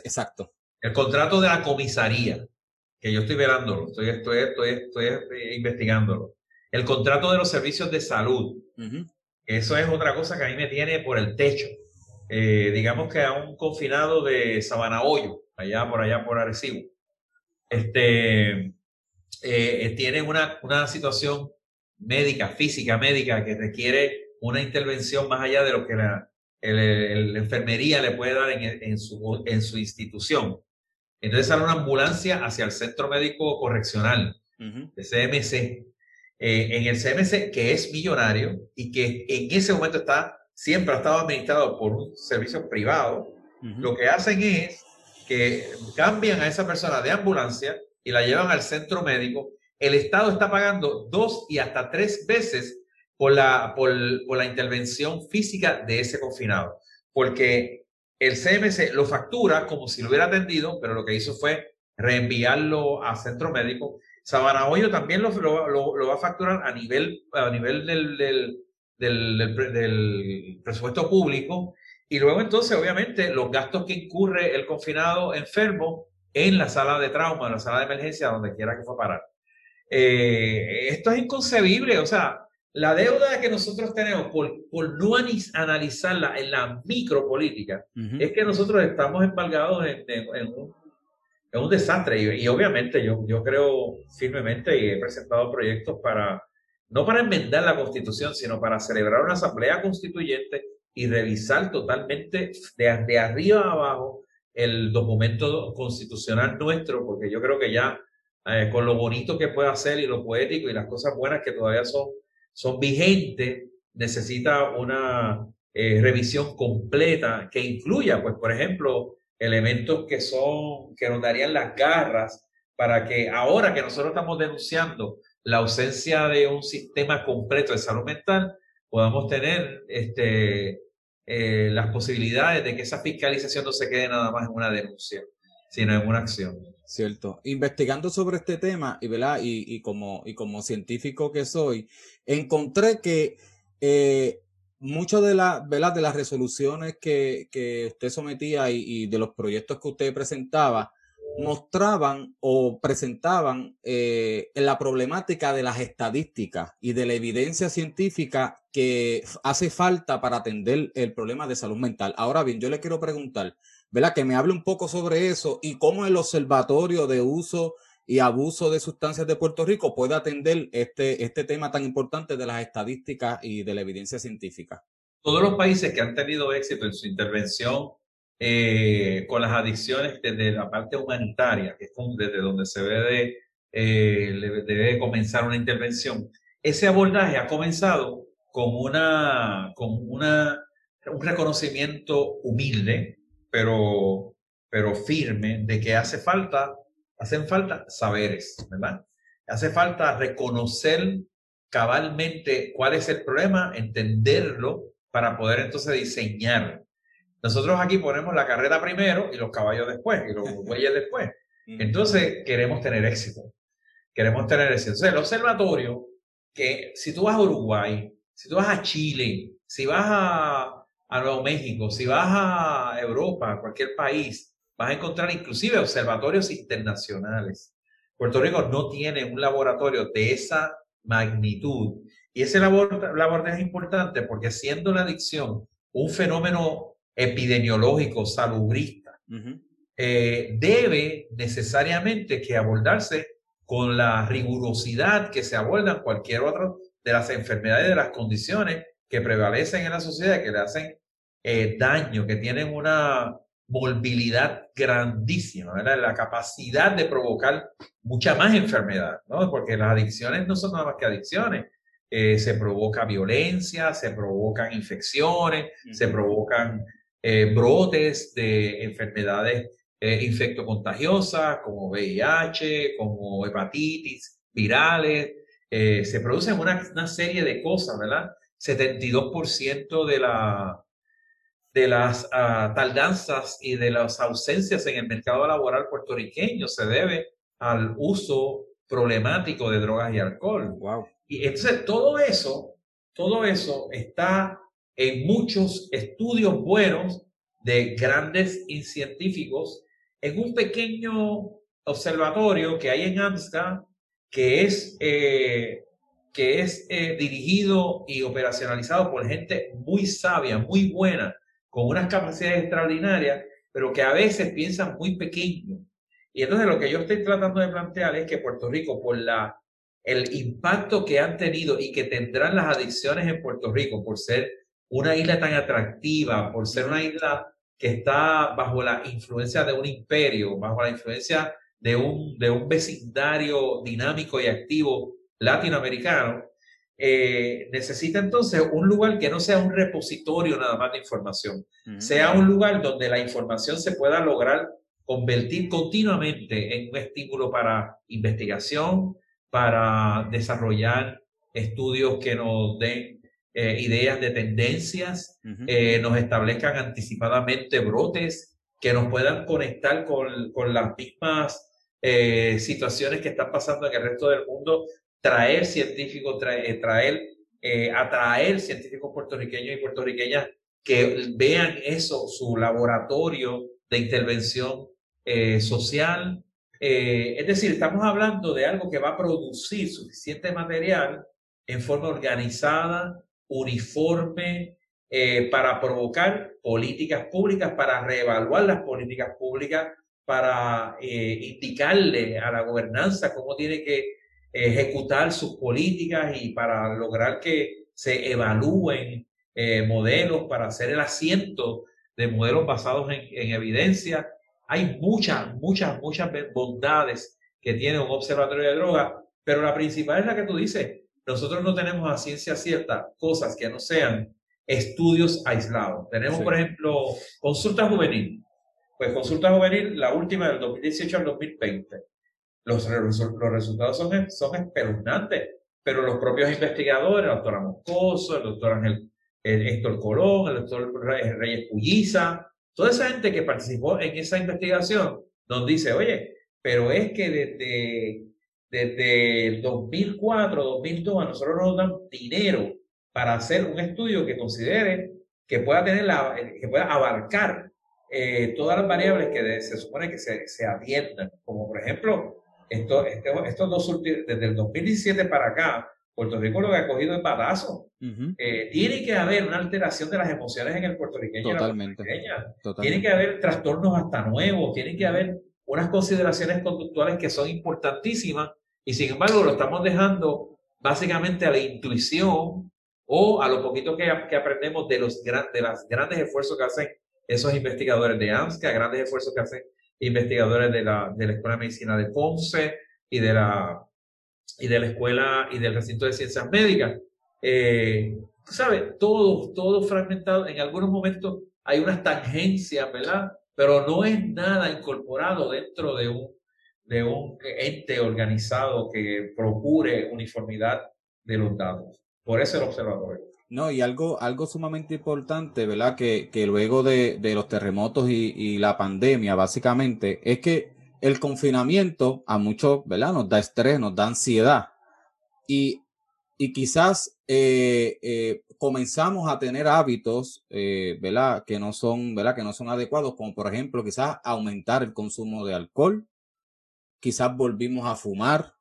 [SPEAKER 2] exacto.
[SPEAKER 1] El contrato de la comisaría, que yo estoy verándolo, estoy, estoy, estoy, estoy investigándolo. El contrato de los servicios de salud. Eso es otra cosa que a mí me tiene por el techo. Eh, digamos que a un confinado de Sabana Hoyo, allá por allá por Arecibo, este, eh, tiene una, una situación médica, física, médica, que requiere una intervención más allá de lo que la, enfermería le puede dar en, su, en su institución. Entonces sale una ambulancia hacia el Centro Médico Correccional, de CMC. Eh, en el CMC, que es millonario y que en ese momento está, siempre ha estado administrado por un servicio privado, lo que hacen es que cambian a esa persona de ambulancia y la llevan al centro médico, el Estado está pagando dos y hasta tres veces por la, por, la intervención física de ese confinado, porque el CMC lo factura como si lo hubiera atendido, pero lo que hizo fue reenviarlo a centro médico. Sabana Hoyo también lo, lo, va a facturar a nivel, a nivel del, del, del, presupuesto público. Y luego entonces, obviamente, los gastos que incurre el confinado enfermo en la sala de trauma, en la sala de emergencia, donde quiera que fue a parar. Eh, esto es inconcebible, o sea, la deuda que nosotros tenemos por, por no analizarla en la micropolítica es que nosotros estamos embargados en, en, un, en un, desastre y, y, obviamente yo, yo creo firmemente y he presentado proyectos para, no para enmendar la constitución, sino para celebrar una asamblea constituyente y revisar totalmente de, de arriba a abajo el documento constitucional nuestro, porque yo creo que ya eh, con lo bonito que puede hacer y lo poético y las cosas buenas que todavía son, son vigentes, necesita una eh, revisión completa que incluya, pues, por ejemplo, elementos que son, que nos darían las garras para que ahora que nosotros estamos denunciando la ausencia de un sistema completo de salud mental, podamos tener este, eh, las posibilidades de que esa fiscalización no se quede nada más en una denuncia, sino en una acción.
[SPEAKER 2] Cierto. Investigando sobre este tema y, ¿verdad? y, y, como, y como científico que soy, encontré que eh, muchas de, la, de las resoluciones que, que usted sometía y, y, de los proyectos que usted presentaba mostraban o presentaban eh, la problemática de las estadísticas y de la evidencia científica que hace falta para atender el problema de salud mental. Ahora bien, yo le quiero preguntar, ¿verdad? Que me hable un poco sobre eso y cómo el Observatorio de Uso y Abuso de Sustancias de Puerto Rico puede atender este, este tema tan importante de las estadísticas y de la evidencia científica.
[SPEAKER 1] Todos los países que han tenido éxito en su intervención eh, con las adicciones desde la parte humanitaria, que es desde donde se ve de, eh, debe comenzar una intervención, ese abordaje ha comenzado con una, con una, un reconocimiento humilde, pero, pero firme, de que hace falta, hacen falta saberes, ¿verdad? Hace falta reconocer cabalmente cuál es el problema, entenderlo para poder entonces diseñar. Nosotros aquí ponemos la carrera primero y los caballos después y los bueyes después. Entonces queremos tener éxito. Queremos tener éxito. Entonces el observatorio, que si tú vas a Uruguay, si tú vas a Chile, si vas a, a Nuevo México, si vas a Europa, a cualquier país, vas a encontrar inclusive observatorios internacionales. Puerto Rico no tiene un laboratorio de esa magnitud. Y ese labor, labor es importante porque siendo la adicción un fenómeno epidemiológico, salubrista, eh, debe necesariamente que abordarse con la rigurosidad que se abordan cualquier otra de las enfermedades, de las condiciones que prevalecen en la sociedad, que le hacen eh, daño, que tienen una movilidad grandísima, ¿verdad? la capacidad de provocar mucha más enfermedad, ¿no? porque las adicciones no son nada más que adicciones. Eh, se provoca violencia, se provocan infecciones, se provocan eh, brotes de enfermedades infectocontagiosas como VIH, como hepatitis virales, eh, se producen una, una, serie de cosas, ¿verdad? 72% de, la, de las uh, tardanzas y de las ausencias en el mercado laboral puertorriqueño se debe al uso problemático de drogas y alcohol.
[SPEAKER 2] Wow.
[SPEAKER 1] Y entonces todo eso, todo eso está en muchos estudios buenos de grandes científicos en un pequeño observatorio que hay en Amsterdam que es, eh, que es eh, dirigido y operacionalizado por gente muy sabia, muy buena, con unas capacidades extraordinarias, pero que a veces piensan muy pequeño. Y entonces lo que yo estoy tratando de plantear es que Puerto Rico, por la, el impacto que han tenido y que tendrán las adicciones en Puerto Rico, por ser una isla tan atractiva, por ser una isla que está bajo la influencia de un imperio, bajo la influencia de un, de un vecindario dinámico y activo latinoamericano, eh, necesita entonces un lugar que no sea un repositorio nada más de información, sea un lugar donde la información se pueda lograr convertir continuamente en un estímulo para investigación, para desarrollar estudios que nos den eh, ideas de tendencias, eh, nos establezcan anticipadamente brotes, que nos puedan conectar con, con las mismas eh, situaciones que están pasando en el resto del mundo, traer científicos, traer, atraer científicos puertorriqueños y puertorriqueñas que vean eso, su laboratorio de intervención social. es decir, estamos hablando de algo que va a producir suficiente material en forma organizada, uniforme, para provocar políticas públicas, para reevaluar las políticas públicas para eh, indicarle a la gobernanza cómo tiene que ejecutar sus políticas y para lograr que se evalúen eh, modelos para hacer el asiento de modelos basados en, evidencia. Hay muchas, muchas, muchas bondades que tiene un observatorio de drogas, pero la principal es la que tú dices. Nosotros no tenemos a ciencia cierta cosas que no sean estudios aislados. Tenemos, por ejemplo, consulta juvenil. Pues consulta juvenil, la última del 2018 al 2020. Los, los resultados son, son espeluznantes, pero los propios investigadores, el doctor Moscoso, el doctor Ángel Héctor Colón, el doctor Reyes Pulliza, toda esa gente que participó en esa investigación, nos dice, oye, pero es que desde, desde el 2004, 2002, a nosotros nos dan dinero para hacer un estudio que considere que pueda tener la, que pueda abarcar eh, todas las variables que se supone que se, se, atiendan, como por ejemplo, esto, este, estos dos desde el 2017 para acá, Puerto Rico lo que ha cogido es batazo. Eh, tiene que haber una alteración de las emociones en el puertorriqueño.
[SPEAKER 2] Totalmente,
[SPEAKER 1] Tiene que haber trastornos hasta nuevos, tiene que haber unas consideraciones conductuales que son importantísimas y sin embargo lo estamos dejando básicamente a la intuición o a lo poquito que, que aprendemos de los, de los grandes esfuerzos que hacen esos investigadores de AMSCA, grandes esfuerzos que hacen investigadores de la, de la Escuela de Medicina de Ponce y de la, y de la escuela y del recinto de ciencias médicas. Eh, ¿Sabes? Todo, todo fragmentado. En algunos momentos hay unas tangencias, ¿verdad? Pero no es nada incorporado dentro de un, de un ente organizado que procure uniformidad de los datos. Por eso el observatorio.
[SPEAKER 2] No, y algo, algo sumamente importante, ¿verdad? Que, que luego de, de los terremotos y, y, la pandemia, básicamente, es que el confinamiento a muchos, ¿verdad? Nos da estrés, nos da ansiedad. Y, y quizás eh, eh, comenzamos a tener hábitos, eh, ¿verdad? Que no son, ¿verdad? Que no son adecuados, como por ejemplo, quizás aumentar el consumo de alcohol, quizás volvimos a fumar,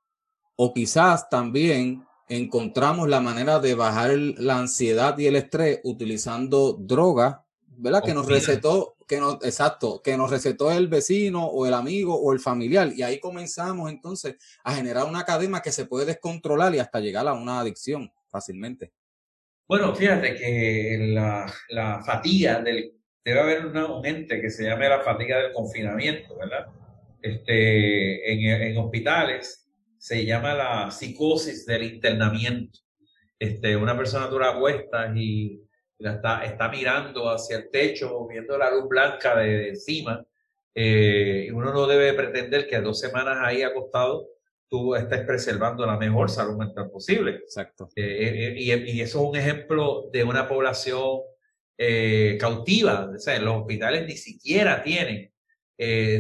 [SPEAKER 2] o quizás también encontramos la manera de bajar la ansiedad y el estrés utilizando droga, ¿verdad? Que nos recetó, que nos, exacto, que nos recetó el vecino o el amigo o el familiar. Y ahí comenzamos entonces a generar una cadena que se puede descontrolar y hasta llegar a una adicción fácilmente.
[SPEAKER 1] Bueno, fíjate que la, la fatiga del, debe haber un ente que se llame la fatiga del confinamiento, ¿verdad? Este, en, en hospitales se llama la psicosis del internamiento. Este, una persona dura cuesta y está, está mirando hacia el techo, viendo la luz blanca de, encima. Eh, y uno no debe pretender que dos semanas ahí acostado tú estés preservando la mejor salud mental posible.
[SPEAKER 2] Exacto.
[SPEAKER 1] Eh, eh, y, y, eso es un ejemplo de una población cautiva. O sea, los hospitales ni siquiera tienen,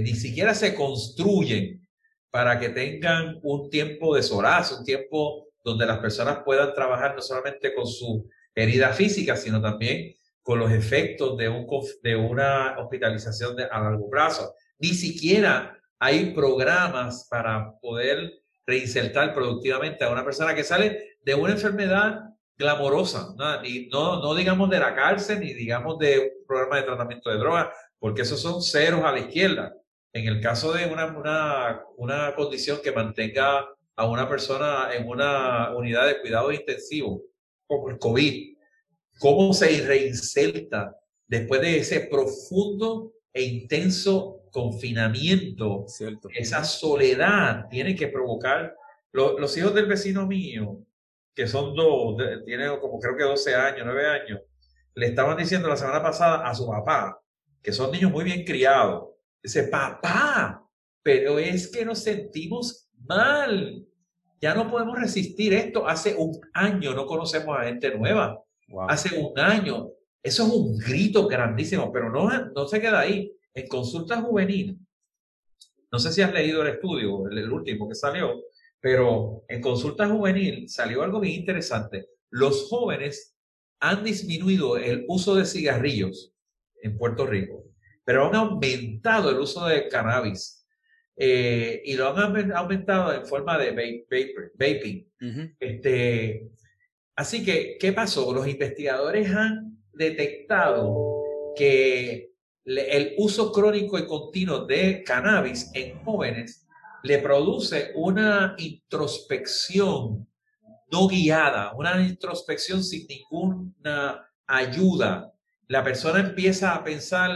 [SPEAKER 1] ni siquiera se construyen para que tengan un tiempo de soraz, un tiempo donde las personas puedan trabajar no solamente con su herida física, sino también con los efectos de, un, de una hospitalización de, a largo plazo. Ni siquiera hay programas para poder reinsertar productivamente a una persona que sale de una enfermedad glamorosa, ¿no? No, no digamos de la cárcel, ni digamos de un programa de tratamiento de drogas, porque esos son ceros a la izquierda. En el caso de una, una, una condición que mantenga a una persona en una unidad de cuidado intensivo, como el COVID, ¿cómo se reinserta después de ese profundo e intenso confinamiento?
[SPEAKER 2] Cierto.
[SPEAKER 1] Esa soledad tiene que provocar. los hijos del vecino mío, que son dos, tienen como creo que 12 años, 9 años, le estaban diciendo la semana pasada a su papá, que son niños muy bien criados, Dice, papá, pero es que nos sentimos mal. Ya no podemos resistir esto. Hace un año no conocemos a gente nueva. Hace un año. Eso es un grito grandísimo, pero no, no se queda ahí. En consulta juvenil, no sé si has leído el estudio, el, el último que salió, pero en consulta juvenil salió algo bien interesante. Los jóvenes han disminuido el uso de cigarrillos en Puerto Rico pero han aumentado el uso de cannabis eh, y lo han aumentado en forma de vaping. este, así que, ¿qué pasó? Los investigadores han detectado que el uso crónico y continuo de cannabis en jóvenes le produce una introspección no guiada, una introspección sin ninguna ayuda. La persona empieza a pensar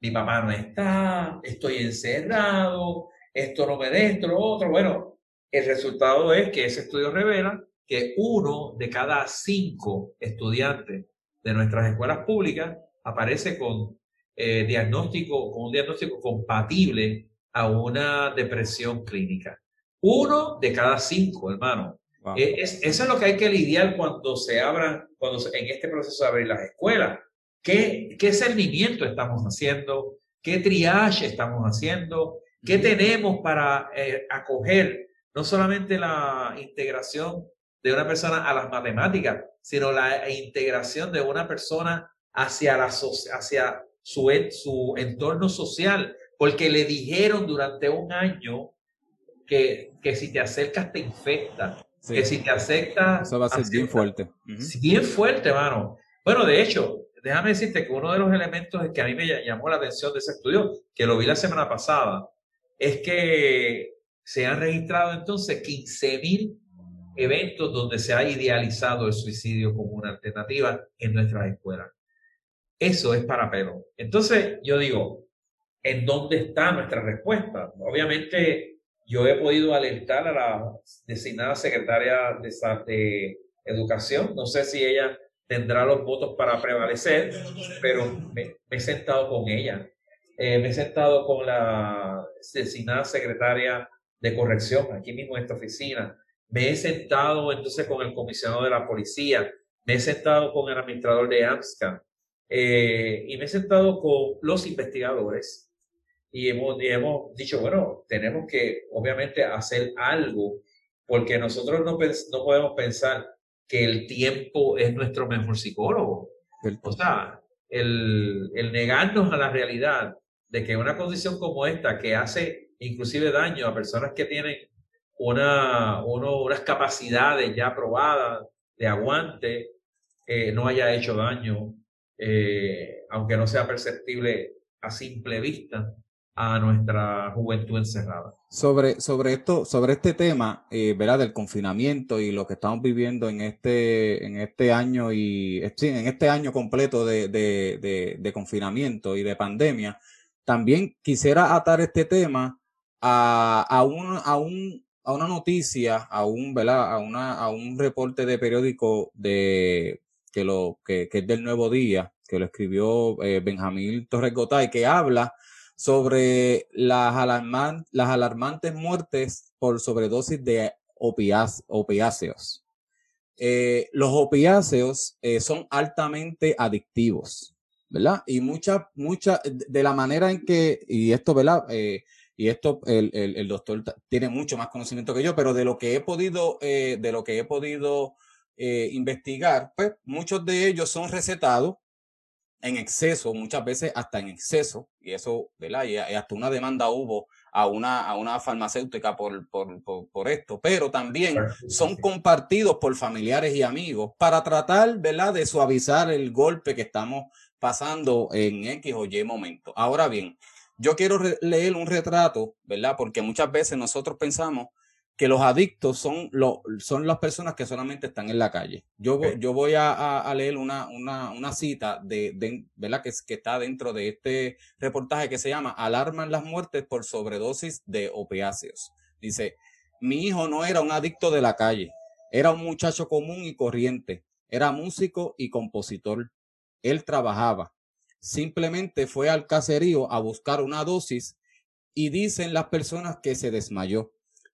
[SPEAKER 1] mi papá no está, estoy encerrado, esto no me da, esto, lo otro. Bueno, el resultado es que ese estudio revela que uno de cada cinco estudiantes de nuestras escuelas públicas aparece con eh, diagnóstico, con un diagnóstico compatible a una depresión clínica. Uno de cada cinco, hermano. Eh, es, eso es lo que hay que lidiar cuando se abran, cuando en este proceso de abrir las escuelas. ¿Qué, qué cernimiento estamos haciendo? ¿Qué triage estamos haciendo? ¿Qué tenemos para eh, acoger no solamente la integración de una persona a las matemáticas, sino la integración de una persona hacia, la, hacia su, su entorno social? Porque le dijeron durante un año que, que si te acercas te infecta. Que si te aceptas...
[SPEAKER 2] Eso va a ser bien fuerte.
[SPEAKER 1] Bien fuerte, hermano. Bueno, de hecho, déjame decirte que uno de los elementos que a mí me llamó la atención de ese estudio, que lo vi la semana pasada, es que se han registrado entonces 15.000 eventos donde se ha idealizado el suicidio como una alternativa en nuestras escuelas. Eso es para pelo. Entonces, yo digo, ¿en dónde está nuestra respuesta? Obviamente, yo he podido alertar a la designada secretaria de, de Educación. No sé si ella tendrá los votos para prevalecer, pero me, he sentado con ella. Eh, me he sentado con la designada secretaria de corrección aquí mismo en esta oficina. Me he sentado entonces con el comisionado de la policía. Me he sentado con el administrador de AMSCA. Eh, y me he sentado con los investigadores y hemos, hemos dicho, bueno, tenemos que obviamente hacer algo porque nosotros no, no podemos pensar que el tiempo es nuestro mejor psicólogo. O sea, el, el negarnos a la realidad de que una condición como esta, que hace inclusive daño a personas que tienen una, unas capacidades ya probadas de aguante, eh, no haya hecho daño, eh, aunque no sea perceptible a simple vista, a nuestra juventud encerrada.
[SPEAKER 2] Sobre, sobre esto, sobre este tema, eh. Del confinamiento y lo que estamos viviendo en este, en este año y sí, en este año completo de, de, de, confinamiento y de pandemia, también quisiera atar este tema a, a, un, a, un, a una noticia, a un, ¿verdad? A, una, a un reporte de periódico de, que, lo, que, que es del Nuevo Día, que lo escribió eh, Benjamín Torres Gotay, que habla sobre las, las alarmantes muertes por sobredosis de opiáceos. Eh, los opiáceos eh, son altamente adictivos, ¿verdad? Y mucha, mucha, de la manera en que, y esto, ¿verdad? Eh, y esto el, el, doctor tiene mucho más conocimiento que yo, pero de lo que he podido, de lo que he podido investigar, pues muchos de ellos son recetados en exceso, muchas veces hasta en exceso, y eso, ¿verdad? Y, hasta una demanda hubo a una, a una farmacéutica por, por, por, esto, pero también son compartidos por familiares y amigos para tratar, ¿verdad?, de suavizar el golpe que estamos pasando en X o Y momento. Ahora bien, yo quiero leer un retrato, ¿verdad? Porque muchas veces nosotros pensamos que los adictos son, lo, son las personas que solamente están en la calle. Yo, yo voy a, leer una, una, una cita de, de, ¿verdad? Que, que está dentro de este reportaje que se llama Alarman las muertes por sobredosis de opiáceos. Dice, mi hijo no era un adicto de la calle, era un muchacho común y corriente, era músico y compositor. Él trabajaba. Simplemente fue al caserío a buscar una dosis y dicen las personas que se desmayó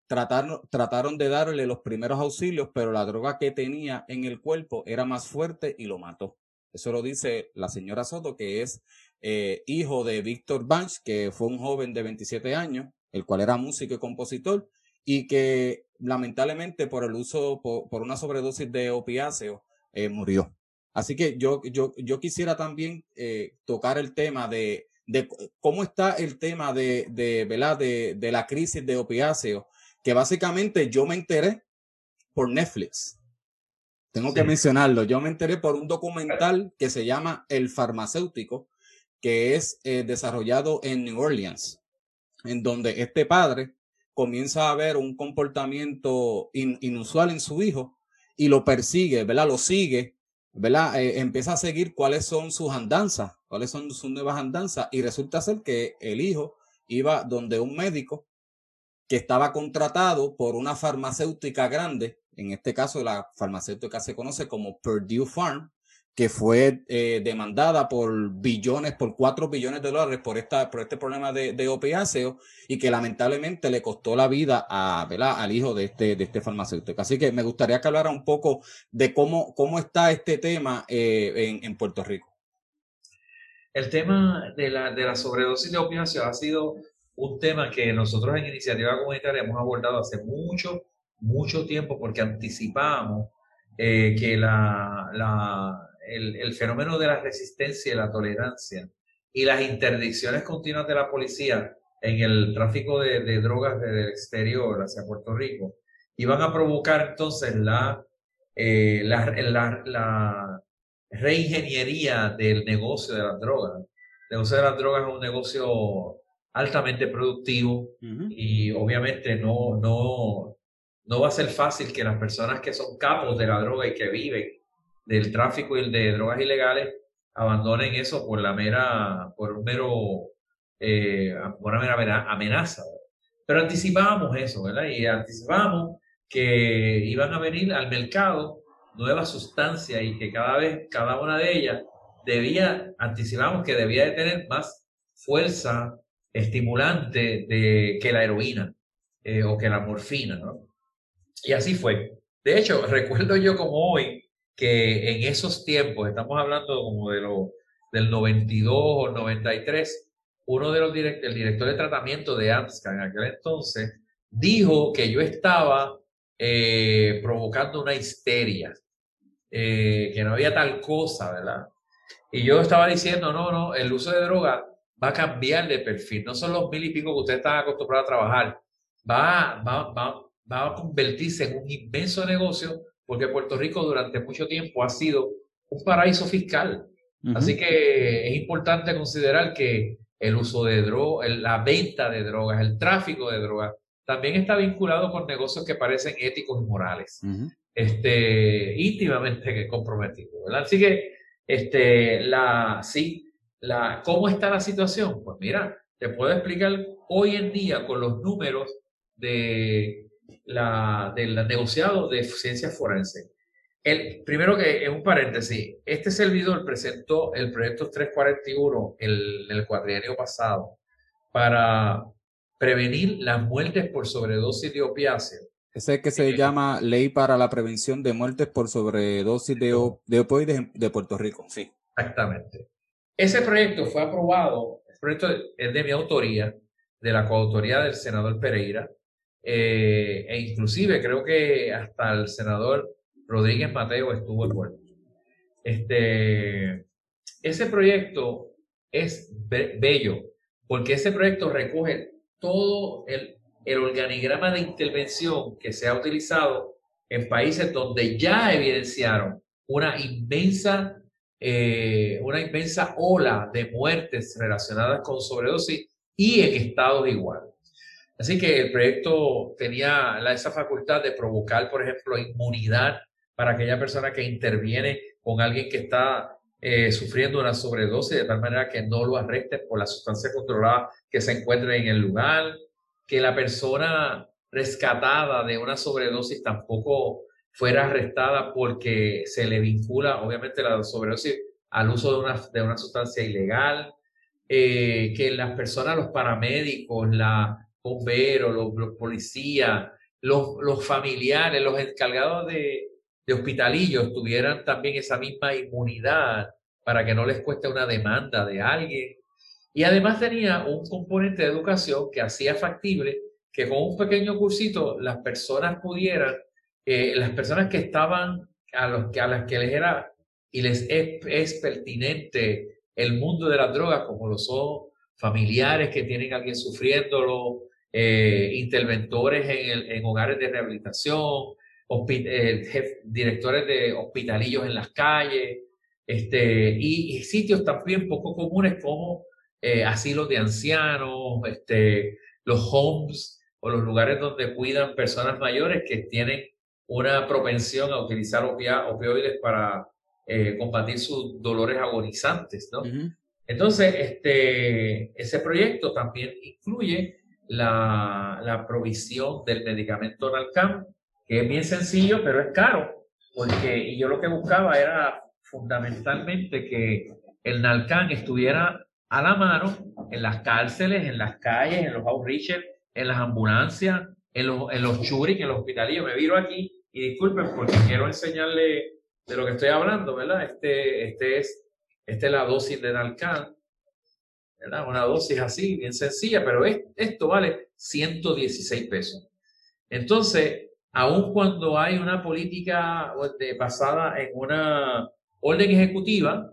[SPEAKER 2] Trataron, trataron de darle los primeros auxilios, pero la droga que tenía en el cuerpo era más fuerte y lo mató. Eso lo dice la señora Soto, que es eh, hijo de Víctor Banch, que fue un joven de 27 años, el cual era músico y compositor, y que lamentablemente por el uso, por, una sobredosis de opiáceo, eh, murió. Así que yo, yo, yo quisiera también eh, tocar el tema de, de, cómo está el tema de, de, de, de la crisis de opiáceos que básicamente yo me enteré por Netflix. Tengo que mencionarlo. Yo me enteré por un documental que se llama El farmacéutico, que es eh, desarrollado en New Orleans, en donde este padre comienza a ver un comportamiento inusual en su hijo y lo persigue, ¿verdad? Lo sigue, ¿verdad? Eh, empieza a seguir cuáles son sus andanzas, cuáles son sus nuevas andanzas y resulta ser que el hijo iba donde un médico que estaba contratado por una farmacéutica grande, en este caso la farmacéutica se conoce como Purdue Farm, que fue eh, demandada por billones, por cuatro billones de dólares por, esta, por este problema de, de y que lamentablemente le costó la vida a, al hijo de este, de este farmacéutico. Así que me gustaría que hablara un poco de cómo, cómo está este tema eh, en, en, Puerto Rico.
[SPEAKER 1] El tema de la, de la sobredosis de opiáceo ha sido un tema que nosotros en Iniciativa Comunitaria hemos abordado hace mucho, mucho tiempo porque anticipamos eh, que la, la, el, el, fenómeno de la resistencia y la tolerancia y las interdicciones continuas de la policía en el tráfico de, de drogas desde el exterior hacia Puerto Rico iban a provocar entonces la, eh, la, la, la reingeniería del negocio de las drogas. El negocio de las drogas es un negocio altamente productivo y obviamente no, no, no va a ser fácil que las personas que son capos de la droga y que viven del tráfico y de drogas ilegales abandonen eso por la mera, por un mero, eh, por una mera amenaza. Pero anticipábamos eso, ¿verdad? Y anticipábamos que iban a venir al mercado nuevas sustancias y que cada vez, cada una de ellas debía, anticipamos que debía de tener más fuerza estimulante de, que la heroína eh, o que la morfina, ¿no? Y así fue. De hecho, recuerdo yo como hoy que en esos tiempos, estamos hablando como de lo, del 92 o 93, uno de los direct el director de tratamiento de AMSCA en aquel entonces dijo que yo estaba eh, provocando una histeria, eh, que no había tal cosa, ¿verdad? Y yo estaba diciendo, no, no, el uso de droga va a cambiar de perfil. No son los mil y pico que usted está acostumbrado a trabajar. Va, va, va, va a convertirse en un inmenso negocio porque Puerto Rico durante mucho tiempo ha sido un paraíso fiscal. Así que es importante considerar que el uso de drogas, la venta de drogas, el tráfico de drogas, también está vinculado con negocios que parecen éticos y morales, este, íntimamente comprometidos. Así que, este, la, sí, la, ¿cómo está la situación? Pues mira, te puedo explicar hoy en día con los números de la, del negociado de ciencias forenses. El, primero que, en un paréntesis, este servidor presentó el proyecto 341 el, el cuadrienio pasado para prevenir las muertes por sobredosis de opiáceos.
[SPEAKER 2] Ese que se eh, llama Ley para la Prevención de Muertes por Sobredosis de, de opioides de Puerto Rico. Sí.
[SPEAKER 1] Exactamente. Ese proyecto fue aprobado, el proyecto es de mi autoría, de la coautoría del senador Pereira, eh, e inclusive creo que hasta el senador Rodríguez Mateo estuvo envuelto. Este, ese proyecto es bello porque ese proyecto recoge todo el organigrama de intervención que se ha utilizado en países donde ya evidenciaron una inmensa, eh, una inmensa ola de muertes relacionadas con sobredosis y en estados iguales. Así que el proyecto tenía esa facultad de provocar, por ejemplo, inmunidad para aquella persona que interviene con alguien que está eh, sufriendo una sobredosis, de tal manera que no lo arresten por la sustancia controlada que se encuentre en el lugar, que la persona rescatada de una sobredosis tampoco fuera arrestada porque se le vincula, obviamente, la sobredosis al uso de una, de una sustancia ilegal, eh, que las personas, los paramédicos, la bomberos, los, policías, los, los, familiares, los encargados de, de hospitalillos tuvieran también esa misma inmunidad para que no les cueste una demanda de alguien. Y además tenía un componente de educación que hacía factible que con un pequeño cursito las personas pudieran, las personas que estaban, a, los, a las que les era y les es, pertinente el mundo de las drogas, como lo son familiares que tienen a alguien sufriéndolo, eh, interventores en, en, hogares de rehabilitación, eh, directores de hospitalillos en las calles, este, y, sitios también poco comunes como eh, asilos de ancianos, este, los homes o los lugares donde cuidan personas mayores que tienen una propensión a utilizar opioides para combatir sus dolores agonizantes, ¿no? Entonces, este, ese proyecto también incluye la, la provisión del medicamento Nalcam, que es bien sencillo, pero es caro, porque y yo lo que buscaba era fundamentalmente que el Nalcam estuviera a la mano en las cárceles, en las calles, en los outreachers, en las ambulancias, en los, en los churis, en los hospitalillos. Me viro aquí y disculpen porque quiero enseñarle de lo que estoy hablando, ¿verdad? Este, este es, este es la dosis de Nalcam una dosis así, bien sencilla, pero esto vale 116 pesos. Entonces, aun cuando hay una política basada en una orden ejecutiva,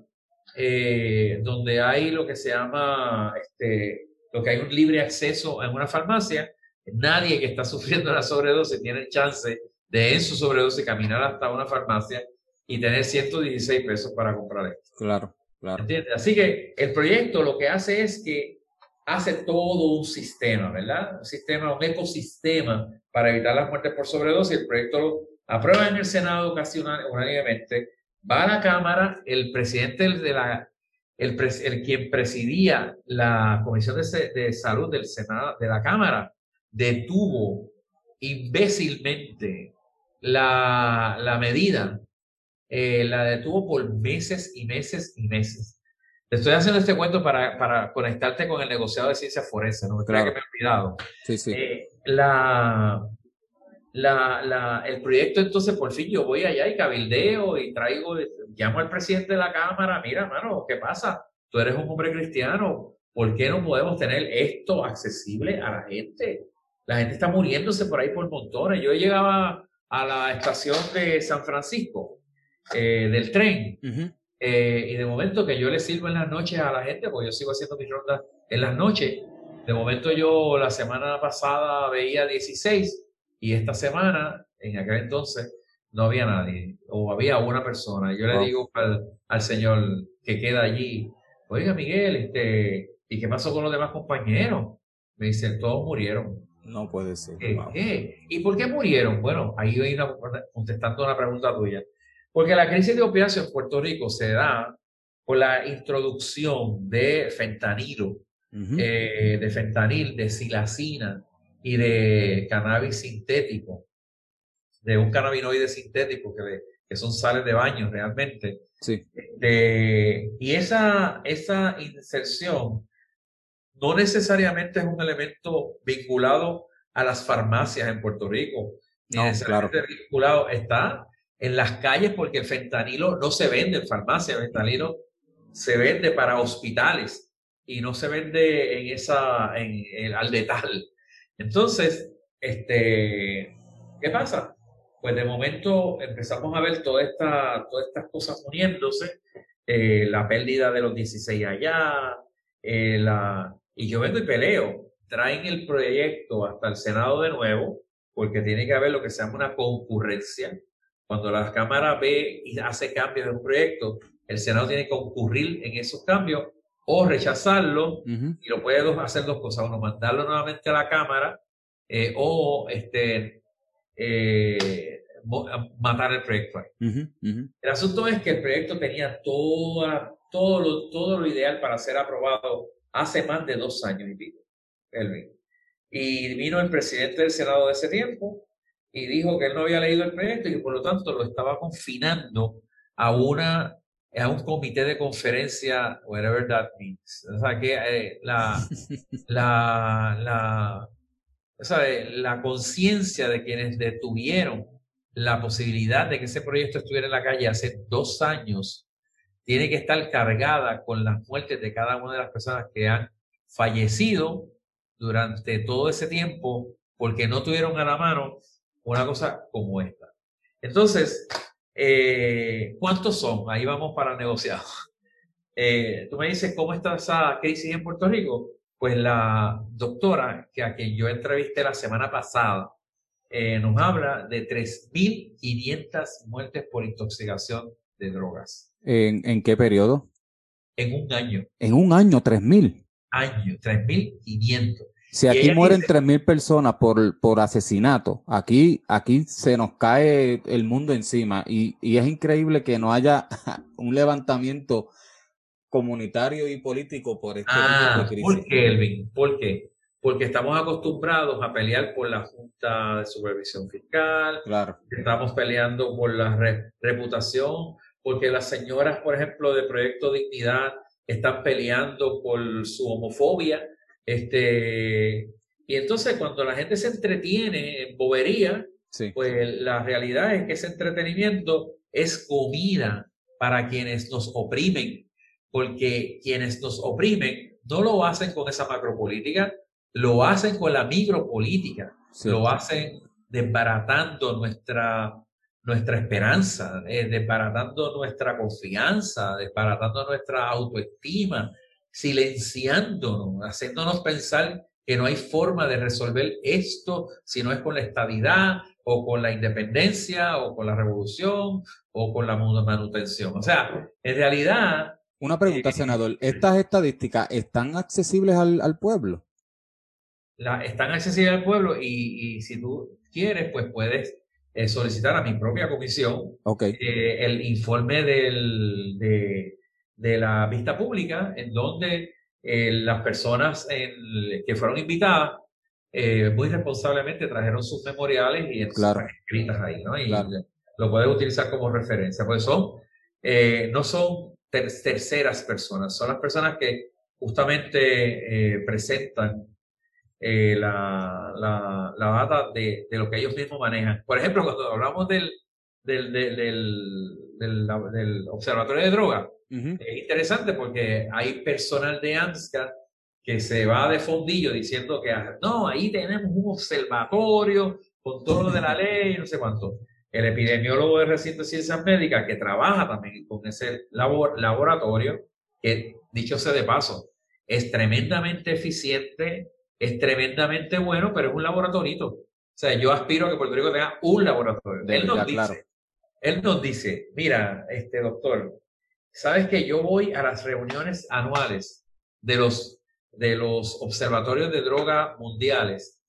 [SPEAKER 1] eh, donde hay lo que se llama, este, lo que hay un libre acceso en una farmacia, nadie que está sufriendo la sobredosis tiene chance de en su sobredosis caminar hasta una farmacia y tener 116 pesos para comprar esto.
[SPEAKER 2] Claro.
[SPEAKER 1] Así que el proyecto lo que hace es que hace todo un sistema, ¿verdad? Un sistema, un ecosistema para evitar las muertes por sobredosis. El proyecto lo aprueba en el Senado casi unánimemente. Va a la Cámara, el presidente de la, el, el quien presidía la Comisión de, de, Salud del Senado, de la Cámara, detuvo imbécilmente la, la medida, eh, la detuvo por meses y meses y meses. Te estoy haciendo este cuento para, para conectarte con el negociado de ciencias forenses, no me claro. que me he olvidado.
[SPEAKER 2] Sí, sí.
[SPEAKER 1] Eh, la, la, la, el proyecto, entonces, por fin yo voy allá y cabildeo y traigo, llamo al presidente de la Cámara, mira, mano, ¿qué pasa? Tú eres un hombre cristiano, ¿por qué no podemos tener esto accesible a la gente? La gente está muriéndose por ahí por montones. Yo llegaba a la estación de San Francisco eh, del tren eh, y de momento que yo le sirvo en las noches a la gente, porque yo sigo haciendo mis rondas en las noches, de momento yo la semana pasada veía 16 y esta semana, en aquel entonces, no había nadie o había una persona. Yo le digo al, al, señor que queda allí, oiga Miguel, este, ¿y qué pasó con los demás compañeros? Me dice, todos murieron.
[SPEAKER 2] No puede ser.
[SPEAKER 1] ¿Qué? ¿Y por qué murieron? Bueno, ahí voy contestando una pregunta tuya. Porque la crisis de opiáceo en Puerto Rico se da por la introducción de fentanilo, eh, de fentanil, de silacina y de cannabis sintético, de un cannabinoide sintético que, que son sales de baño realmente.
[SPEAKER 2] Sí.
[SPEAKER 1] y esa, esa inserción no necesariamente es un elemento vinculado a las farmacias en Puerto Rico.
[SPEAKER 2] No, claro.
[SPEAKER 1] vinculado está en las calles porque el fentanilo no se vende en farmacias, el fentanilo se vende para hospitales y no se vende en esa, en, el al detal. Entonces, este, ¿qué pasa? Pues de momento empezamos a ver toda esta, todas estas cosas uniéndose, eh, la pérdida de los 16 allá, eh, la, y yo vengo y peleo. Traen el proyecto hasta el Senado de nuevo, porque tiene que haber lo que se llama una concurrencia. Cuando la Cámara ve y hace cambios en un proyecto, el Senado tiene que concurrir en esos cambios o rechazarlo y lo puede hacer dos cosas, uno mandarlo nuevamente a la Cámara eh, o este, eh, matar el proyecto El asunto es que el proyecto tenía toda, todo, lo, todo lo ideal para ser aprobado hace más de dos años y pico, Elvin. Y vino el presidente del Senado de ese tiempo y dijo que él no había leído el proyecto y que por lo tanto lo estaba confinando a una a un comité de conferencia, whatever that means. O sea, que eh, la, la, la, la conciencia de quienes detuvieron la posibilidad de que ese proyecto estuviera en la calle hace dos años tiene que estar cargada con las muertes de cada una de las personas que han fallecido durante todo ese tiempo porque no tuvieron a la mano una cosa como esta. Entonces, eh, ¿cuántos son? Ahí vamos para negociar. Eh, tú me dices, ¿cómo está esa crisis en Puerto Rico? Pues la doctora que a quien yo entrevisté la semana pasada eh, nos habla de 3.500 muertes por intoxicación de drogas.
[SPEAKER 2] ¿En, qué periodo?
[SPEAKER 1] En un año.
[SPEAKER 2] En un año, 3.000.
[SPEAKER 1] Año, 3.500.
[SPEAKER 2] Si aquí mueren tres 3.000 personas por, por asesinato, aquí, aquí se nos cae el mundo encima y, y es increíble que no haya un levantamiento comunitario y político por este
[SPEAKER 1] ah, ¿Por qué, Elvin? ¿Por qué? Porque estamos acostumbrados a pelear por la Junta de Supervisión Fiscal,
[SPEAKER 2] claro.
[SPEAKER 1] estamos peleando por la reputación porque las señoras, por ejemplo, de Proyecto Dignidad están peleando por su homofobia. Este, y entonces cuando la gente se entretiene en bobería, pues la realidad es que ese entretenimiento es comida para quienes nos oprimen, porque quienes nos oprimen no lo hacen con esa macropolítica, lo hacen con la micropolítica, lo hacen desbaratando nuestra nuestra esperanza, eh, desbaratando nuestra confianza, desbaratando nuestra autoestima, silenciándonos, haciéndonos pensar que no hay forma de resolver esto si no es con la estabilidad o con la independencia o con la revolución o con la manutención. O sea, en realidad...
[SPEAKER 2] Una pregunta, eh, senador. ¿Estas estadísticas están accesibles al, pueblo?
[SPEAKER 1] La, están accesibles al pueblo y, y si tú quieres, pues puedes eh, solicitar a mi propia comisión eh, el informe del, de, de, la vista pública en donde eh, las personas que fueron invitadas eh, muy responsablemente trajeron sus memoriales y
[SPEAKER 2] claro.
[SPEAKER 1] escritas ahí, ¿no? Y lo puedes utilizar como referencia. Pues son, eh, no son terceras personas, son las personas que justamente presentan la, la, la, data de, de, lo que ellos mismos manejan. Por ejemplo, cuando hablamos del, del, del, del, Observatorio de Drogas, es interesante porque hay personal de ANSCA que se va de fondillo diciendo que ah, no, ahí tenemos un observatorio con todo lo de la ley, no sé cuánto. El epidemiólogo de Recinto de Ciencias Médicas, que trabaja también con ese labor, laboratorio, que dicho sea de paso, es tremendamente eficiente, es tremendamente bueno, pero es un laboratorito. O sea, yo aspiro a que Puerto Rico tenga un laboratorio. Él nos dice, él nos dice, mira, este doctor, sabes que yo voy a las reuniones anuales de los de los observatorios de droga mundiales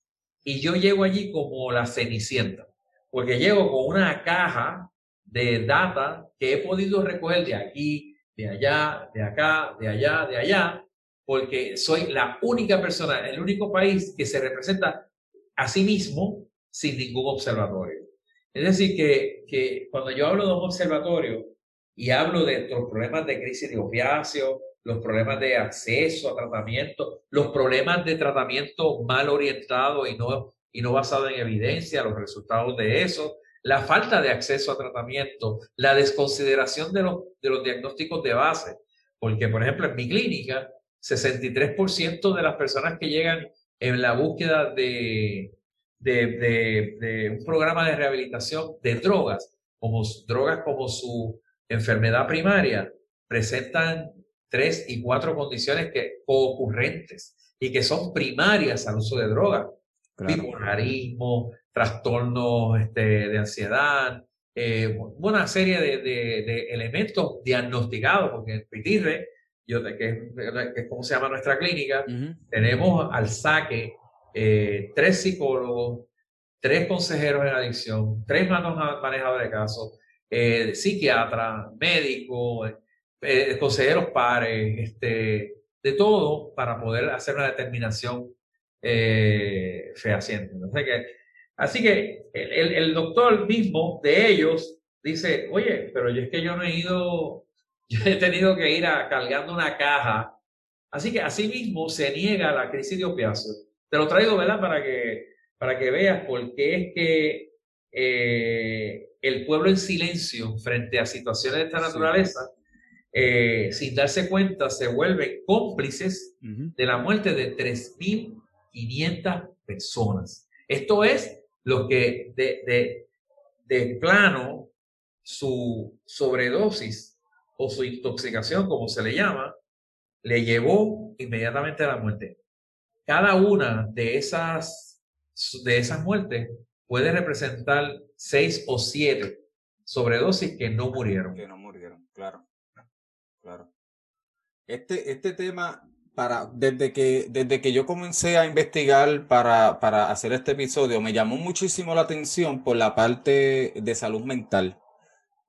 [SPEAKER 1] y yo llego allí como la cenicienta, porque llego con una caja de data que he podido recoger de aquí, de allá, de acá, de allá, de allá, porque soy la única persona, el único país que se representa a sí mismo sin ningún observatorio. Es decir, que, que cuando yo hablo de un observatorio y hablo de los problemas de crisis de opiáceos, los problemas de acceso a tratamiento, los problemas de tratamiento mal orientado y no, y no basado en evidencia, los resultados de eso, la falta de acceso a tratamiento, la desconsideración de los, de los diagnósticos de base. Porque, por ejemplo, en mi clínica, 63% de las personas que llegan en la búsqueda de, de, de, un programa de rehabilitación de drogas, como drogas como su enfermedad primaria, presentan tres y cuatro condiciones que ocurrentes y que son primarias al uso de drogas. Bipolarismo, trastornos este, de ansiedad, eh, una serie de, de, elementos diagnosticados, porque en Pitirre, que, es, como se llama nuestra clínica, tenemos al saque eh, tres psicólogos, tres consejeros en adicción, tres manejadores de casos, eh, psiquiatra, médico, eh, consejeros pares, este, de todo para poder hacer una determinación eh, fehaciente. que, así que el, el, doctor mismo de ellos dice, oye, pero yo es que yo no he ido, yo he tenido que ir a, cargando una caja. Así que así mismo se niega la crisis de opiáceos. Te lo traigo, ¿verdad? Para que, para que veas por qué es que eh, el pueblo en silencio frente a situaciones de esta naturaleza eh, sin darse cuenta, se vuelven cómplices de la muerte de 3.500 personas. Esto es lo que de, de, plano su sobredosis o su intoxicación, como se le llama, le llevó inmediatamente a la muerte. Cada una de esas, de esas muertes puede representar seis o siete sobredosis que no murieron.
[SPEAKER 2] Que no murieron, claro. Claro. Este, este tema, para, desde, que, desde que yo comencé a investigar para, para hacer este episodio, me llamó muchísimo la atención por la parte de salud mental,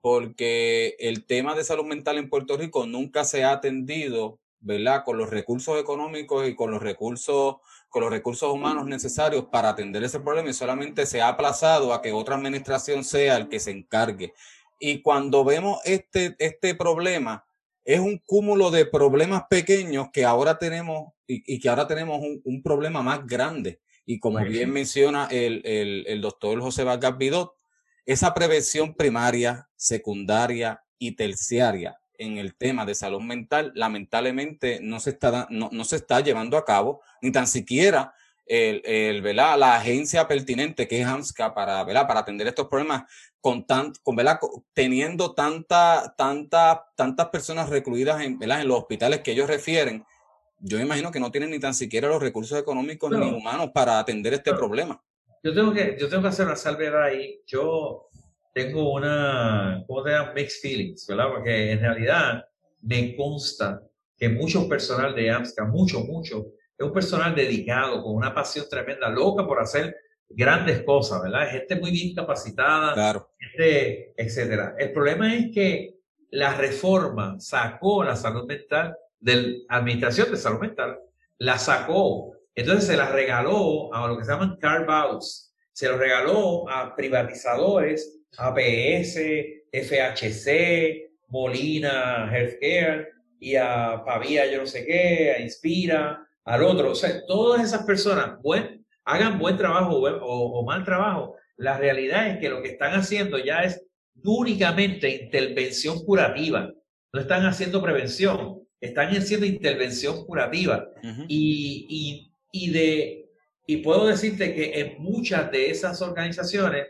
[SPEAKER 2] porque el tema de salud mental en Puerto Rico nunca se ha atendido, ¿verdad? Con los recursos económicos y con los recursos, con los recursos humanos necesarios para atender ese problema y solamente se ha aplazado a que otra administración sea el que se encargue. Y cuando vemos este, este problema, es un cúmulo de problemas pequeños que ahora tenemos y, que ahora tenemos un, problema más grande. Y como bien menciona el, el, doctor José Vargas Vidot, esa prevención primaria, secundaria y terciaria en el tema de salud mental, lamentablemente no se está, no, no se está llevando a cabo, ni tan siquiera el, el la agencia pertinente que es AMSCA para, para atender estos problemas con tan, con, teniendo tanta, tanta, tantas personas recluidas en, en los hospitales que ellos refieren, yo imagino que no tienen ni tan siquiera los recursos económicos ni humanos para atender este problema.
[SPEAKER 1] Yo tengo que, yo tengo que hacer una salvedad ahí. Yo tengo una, ¿cómo te Mixed feelings, ¿verdad? Porque en realidad me consta que mucho personal de AMSCA, mucho, mucho, es un personal dedicado, con una pasión tremenda, loca por hacer grandes cosas, ¿verdad? Gente muy bien capacitada,
[SPEAKER 2] claro.
[SPEAKER 1] gente, etcétera. El problema es que la reforma sacó la salud mental de la administración de salud mental, la sacó Entonces se las regaló a lo que se llaman carve-outs, se los regaló a privatizadores, APS, FHC, Molina Healthcare y a Pavía, yo no sé qué, a Inspira, al otro. O sea, todas esas personas buen, hagan buen trabajo o, o mal trabajo. La realidad es que lo que están haciendo ya es únicamente intervención curativa. No están haciendo prevención, están haciendo intervención curativa. y, y, de, y puedo decirte que en muchas de esas organizaciones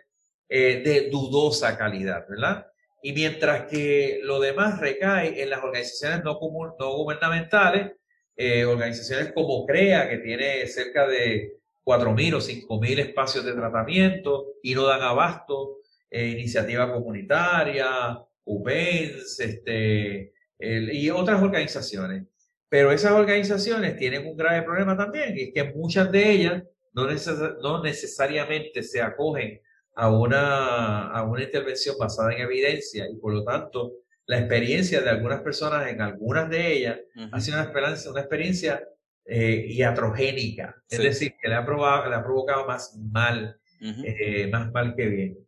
[SPEAKER 1] eh, de dudosa calidad, ¿verdad? Y mientras que lo demás recae en las organizaciones no, no gubernamentales, eh, organizaciones como CREA, que tiene cerca de 4.000 o 5.000 espacios de tratamiento y no dan abasto, eh, iniciativa comunitaria, UPENS, este, y otras organizaciones. Pero esas organizaciones tienen un grave problema también, y es que muchas de ellas no, no necesariamente se acogen a una, a una intervención basada en evidencia y por lo tanto la experiencia de algunas personas en algunas de ellas ha sido una, experiencia, una experiencia eh, iatrogénica, es decir, que le ha, probado, le ha provocado más mal, eh, más mal que bien.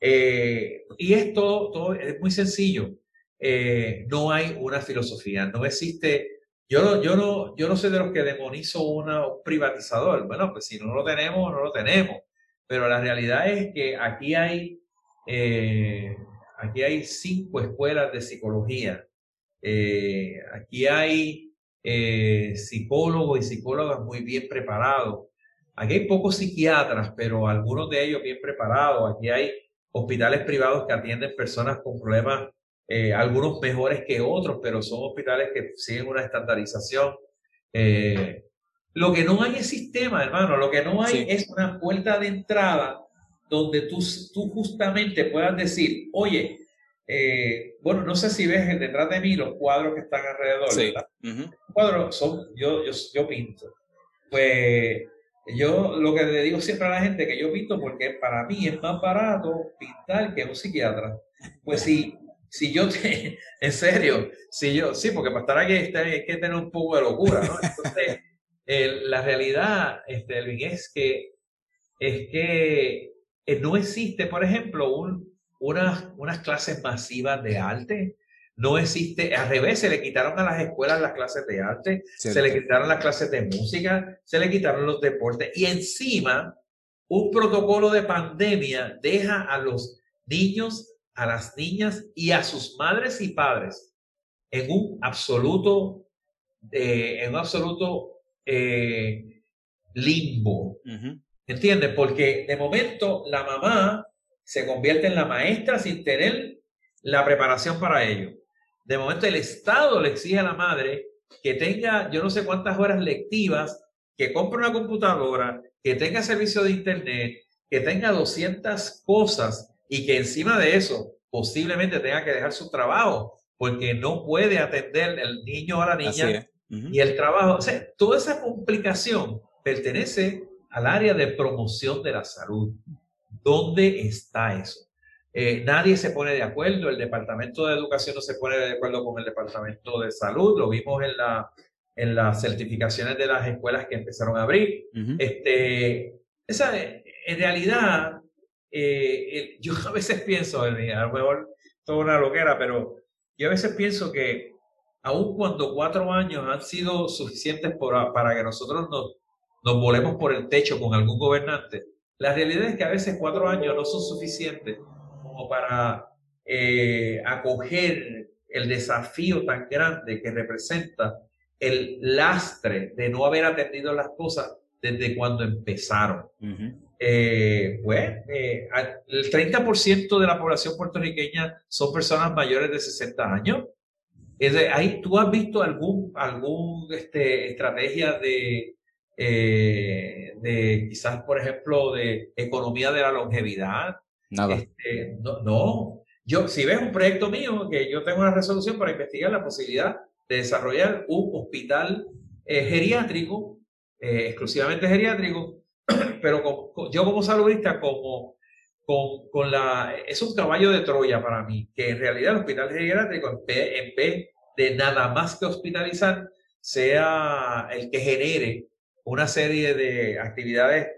[SPEAKER 1] Eh, y esto todo es muy sencillo. Eh, no hay una filosofía, no existe. Yo no, yo no, yo no soy de los que demonizo una, un privatizador. Bueno, pues si no lo tenemos, no lo tenemos. Pero la realidad es que aquí hay, eh, aquí hay cinco escuelas de psicología. aquí hay psicólogos y psicólogas muy bien preparados. Aquí hay pocos psiquiatras, pero algunos de ellos bien preparados. Aquí hay hospitales privados que atienden personas con problemas, eh, algunos mejores que otros, pero son hospitales que siguen una estandarización. Eh, lo que no hay es sistema, hermano, lo que no hay es una puerta de entrada donde tú, tú justamente puedas decir, oye, eh, bueno, no sé si ves detrás de mí los cuadros que están alrededor, sí. cuadros son, yo, yo, yo pinto. Pues yo lo que le digo siempre a la gente que yo pinto porque para mí es más barato pintar que un psiquiatra. Pues si, si yo te, en serio, si yo, sí, porque para estar aquí hay que tener un poco de locura, ¿no? Entonces, la realidad, este, es que, es que eh, no existe, por ejemplo, un, unas, unas clases masivas de arte no existe, al revés, se le quitaron a las escuelas las clases de arte, se le quitaron las clases de música, se le quitaron los deportes y encima un protocolo de pandemia deja a los niños, a las niñas y a sus madres y padres en un absoluto, eh, en un absoluto eh, limbo. ¿Entiendes? Porque de momento la mamá se convierte en la maestra sin tener la preparación para ello. De momento el Estado le exige a la madre que tenga yo no sé cuántas horas lectivas, que compre una computadora, que tenga servicio de Internet, que tenga 200 cosas y que encima de eso posiblemente tenga que dejar su trabajo porque no puede atender el niño o la niña y el trabajo. O sea, toda esa complicación pertenece al área de promoción de la salud. ¿Dónde está eso? Eh, nadie se pone de acuerdo, el Departamento de Educación no se pone de acuerdo con el Departamento de Salud, lo vimos en, la, en las certificaciones de las escuelas que empezaron a abrir. este, esa, en realidad, eh, yo a veces pienso, a lo mejor toda una loquera, pero yo a veces pienso que aun cuando cuatro años han sido suficientes para que nosotros nos, nos volemos por el techo con algún gobernante, la realidad es que a veces cuatro años no son suficientes para eh, acoger el desafío tan grande que representa el lastre de no haber atendido las cosas desde cuando empezaron. Eh, pues eh, el 30% de la población puertorriqueña son personas mayores de 60 años. Es ahí, ¿Tú has visto algún, algún este, estrategia de, de quizás, por ejemplo, de economía de la longevidad?
[SPEAKER 2] Nada.
[SPEAKER 1] Este, no, yo, si ves un proyecto mío, que yo tengo una resolución para investigar la posibilidad de desarrollar un hospital eh, geriátrico, eh, exclusivamente geriátrico, pero yo como saludista, como con, con, la, es un caballo de Troya para mí, que en realidad el hospital geriátrico, en vez de nada más que hospitalizar, sea el que genere una serie de actividades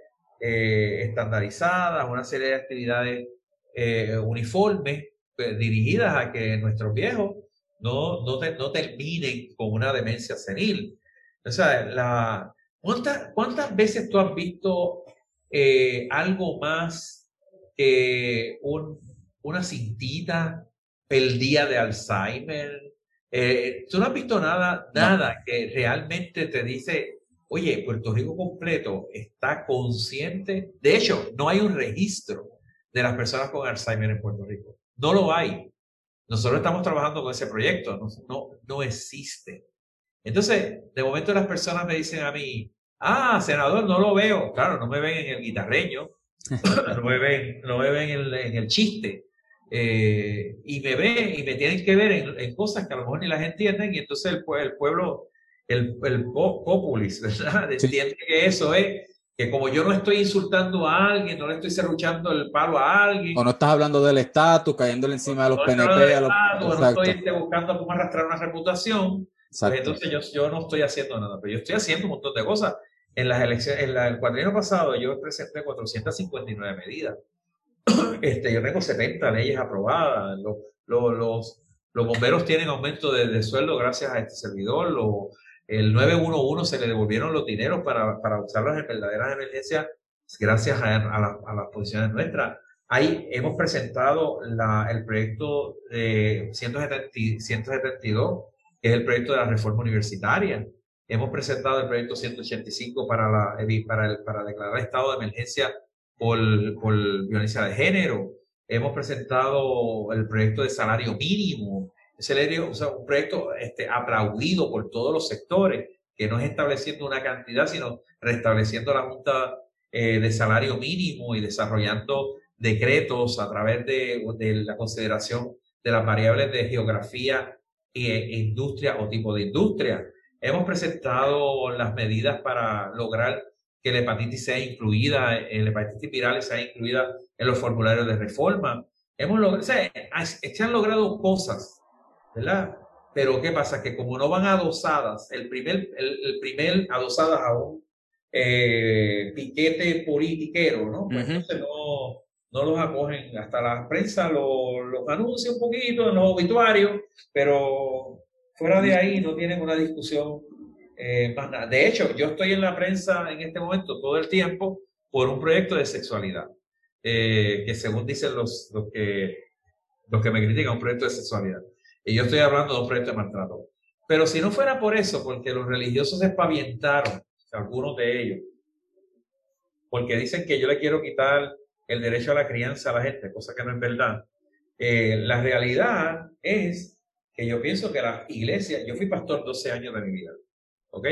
[SPEAKER 1] eh, estandarizadas, una serie de actividades eh, uniformes pues, dirigidas a que nuestros viejos no, no, no terminen con una demencia senil. O sea, la, ¿cuántas, ¿cuántas veces tú has visto eh, algo más que un, una cintita el día de Alzheimer? Eh, tú no has visto nada, nada que realmente te dice, oye, Puerto Rico completo está consciente. De hecho, no hay un registro de las personas con Alzheimer en Puerto Rico. No lo hay. Nosotros estamos trabajando con ese proyecto, no, no, no existe. Entonces, de momento las personas me dicen a mí, ah, senador, no lo veo. Claro, no me ven en el guitarreño, no me ven, no me ven en, el chiste. Eh, y me ven y me tienen que ver en, cosas que a lo mejor ni las entienden y entonces el, el pueblo, el, el populis, ¿verdad? Entiende que eso es que como yo no estoy insultando a alguien, no le estoy cerruchando el palo a alguien.
[SPEAKER 2] O no estás hablando del estatus, cayéndole encima de los PNP.
[SPEAKER 1] a los, no estoy este, buscando cómo arrastrar una reputación. Pues entonces yo, yo no estoy haciendo nada, pero yo estoy haciendo un montón de cosas. En las elecciones, en el cuadrino pasado yo presenté 459 medidas. Este, yo tengo 70 leyes aprobadas. Los, los, los, los bomberos tienen aumento de, de, sueldo gracias a este servidor. Los, el 911 se le devolvieron los dineros para, para usarlos en verdaderas emergencias gracias a, a, las posiciones nuestras. Ahí hemos presentado la, el proyecto de 172, es el proyecto de la reforma universitaria. Hemos presentado el proyecto 185 para, la, para, el, para declarar estado de emergencia por, por violencia de género. Hemos presentado el proyecto de salario mínimo es o sea, un proyecto este, aplaudido por todos los sectores, que no es estableciendo una cantidad, sino restableciendo la Junta eh, de Salario Mínimo y desarrollando decretos a través de, de la consideración de las variables de geografía industria o tipo de industria. Hemos presentado las medidas para lograr que la hepatitis sea incluida, eh, la hepatitis viral sea incluida en los formularios de reforma. Hemos logrado, o sea, se han logrado cosas ¿verdad? Pero ¿qué pasa? Que como no van adosadas, el primer, el, primer adosadas a un eh, piquete politiquero, ¿no? Pues entonces no, no los acogen, hasta la prensa los lo anuncia un poquito en los obituarios, pero fuera de ahí no tienen una discusión eh, más nada. De hecho, yo estoy en la prensa en este momento todo el tiempo por un proyecto de sexualidad, eh, que según dicen los, los, que, los que me critican, un proyecto de sexualidad. Y yo estoy hablando de un proyecto de maltrato. Pero si no fuera por eso, porque los religiosos se espavientaron, algunos de ellos, porque dicen que yo le quiero quitar el derecho a la crianza a la gente, cosa que no es verdad. Eh, la realidad es que yo pienso que la iglesia, yo fui pastor 12 años de mi vida, ¿ok?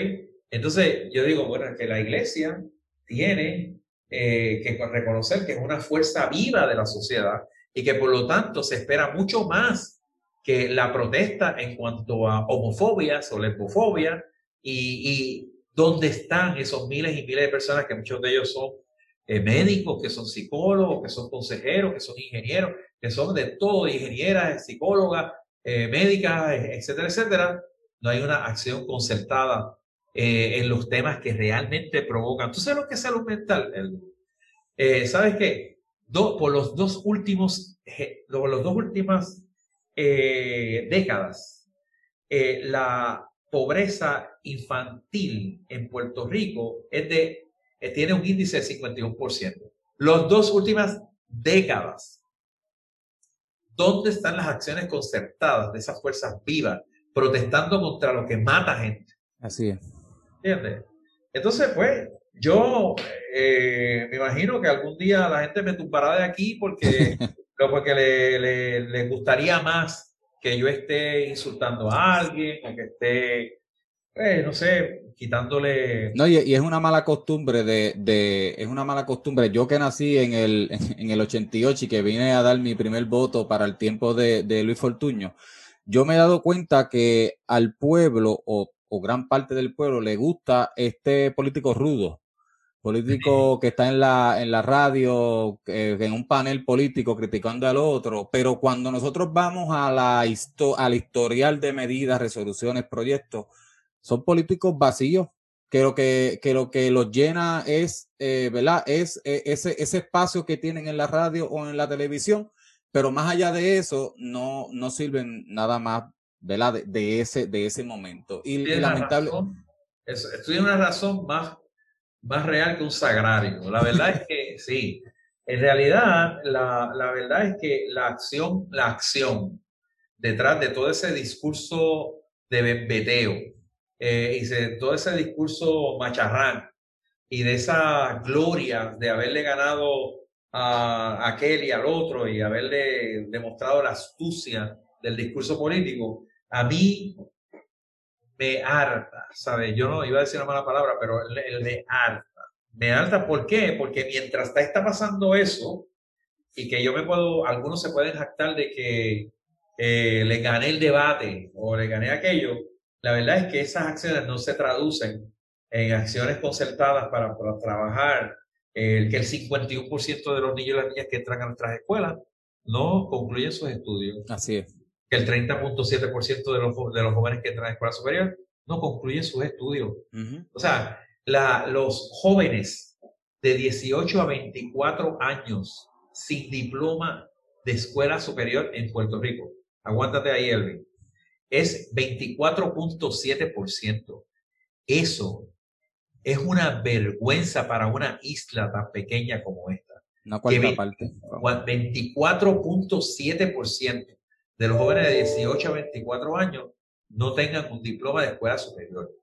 [SPEAKER 1] Entonces yo digo, bueno, que la iglesia tiene eh, que reconocer que es una fuerza viva de la sociedad y que por lo tanto se espera mucho más que la protesta en cuanto a homofobia o lesbofobia y, y dónde están esos miles y miles de personas que muchos de ellos son eh, médicos, que son psicólogos, que son consejeros, que son ingenieros, que son de todo, ingenieras, psicólogas, eh, médicas, etcétera, etcétera. No hay una acción concertada eh, en los temas que realmente provocan. ¿Tú sabes lo que es salud mental? ¿Sabes qué? por los dos últimos, los dos últimas décadas, la pobreza infantil en Puerto Rico es de, tiene un índice de 51%. Las dos últimas décadas, ¿dónde están las acciones concertadas de esas fuerzas vivas protestando contra lo que mata gente?
[SPEAKER 2] Así es.
[SPEAKER 1] ¿Entiendes? Entonces, pues, yo me imagino que algún día la gente me tumbará de aquí porque porque le, le, gustaría más que yo esté insultando a alguien o que esté, eh, no sé, quitándole...
[SPEAKER 2] No, y, es una mala costumbre de, de, es una mala costumbre. Yo que nací en el, en el 88 y que vine a dar mi primer voto para el tiempo de, de Luis Fortuño, yo me he dado cuenta que al pueblo o, o gran parte del pueblo le gusta este político rudo político que está en la, en la radio, en un panel político criticando al otro, pero cuando nosotros vamos a la al historial de medidas, resoluciones, proyectos, son políticos vacíos, que lo que, que, lo que los llena es, eh, ¿verdad? Es eh, ese, ese espacio que tienen en la radio o en la televisión, pero más allá de eso, no, no sirven nada más, ¿verdad? De, ese, de ese momento. Y, lamentable.
[SPEAKER 1] Esto tiene una razón más, más real que un sagrario. La verdad es que sí. En realidad, la, la verdad es que la acción, la acción detrás de todo ese discurso de bembeteo eh, y de todo ese discurso macharrán y de esa gloria de haberle ganado a aquel y al otro y haberle demostrado la astucia del discurso político, a mí me harta, ¿sabes? Yo no iba a decir una mala palabra, pero el, me harta. Me harta, ¿por qué? Porque mientras está, está pasando eso, y que yo me puedo, algunos se pueden jactar de que eh, le gané el debate o le gané aquello, la verdad es que esas acciones no se traducen en acciones concertadas para, para trabajar el que el 51% de los niños y las niñas que entran a nuestras escuelas no concluyen sus estudios.
[SPEAKER 2] Así es.
[SPEAKER 1] Que el 30.7% de los, de los jóvenes que entran a escuela superior no concluyen sus estudios. O sea, la, los jóvenes de 18 a 24 años sin diploma de escuela superior en Puerto Rico aguántate ahí, Elvin, es 24.7%. Eso es una vergüenza para una isla tan pequeña como esta.
[SPEAKER 2] Una cuarta parte.
[SPEAKER 1] 24.7% de los jóvenes de 18 a 24 años no tengan un diploma de escuela superior.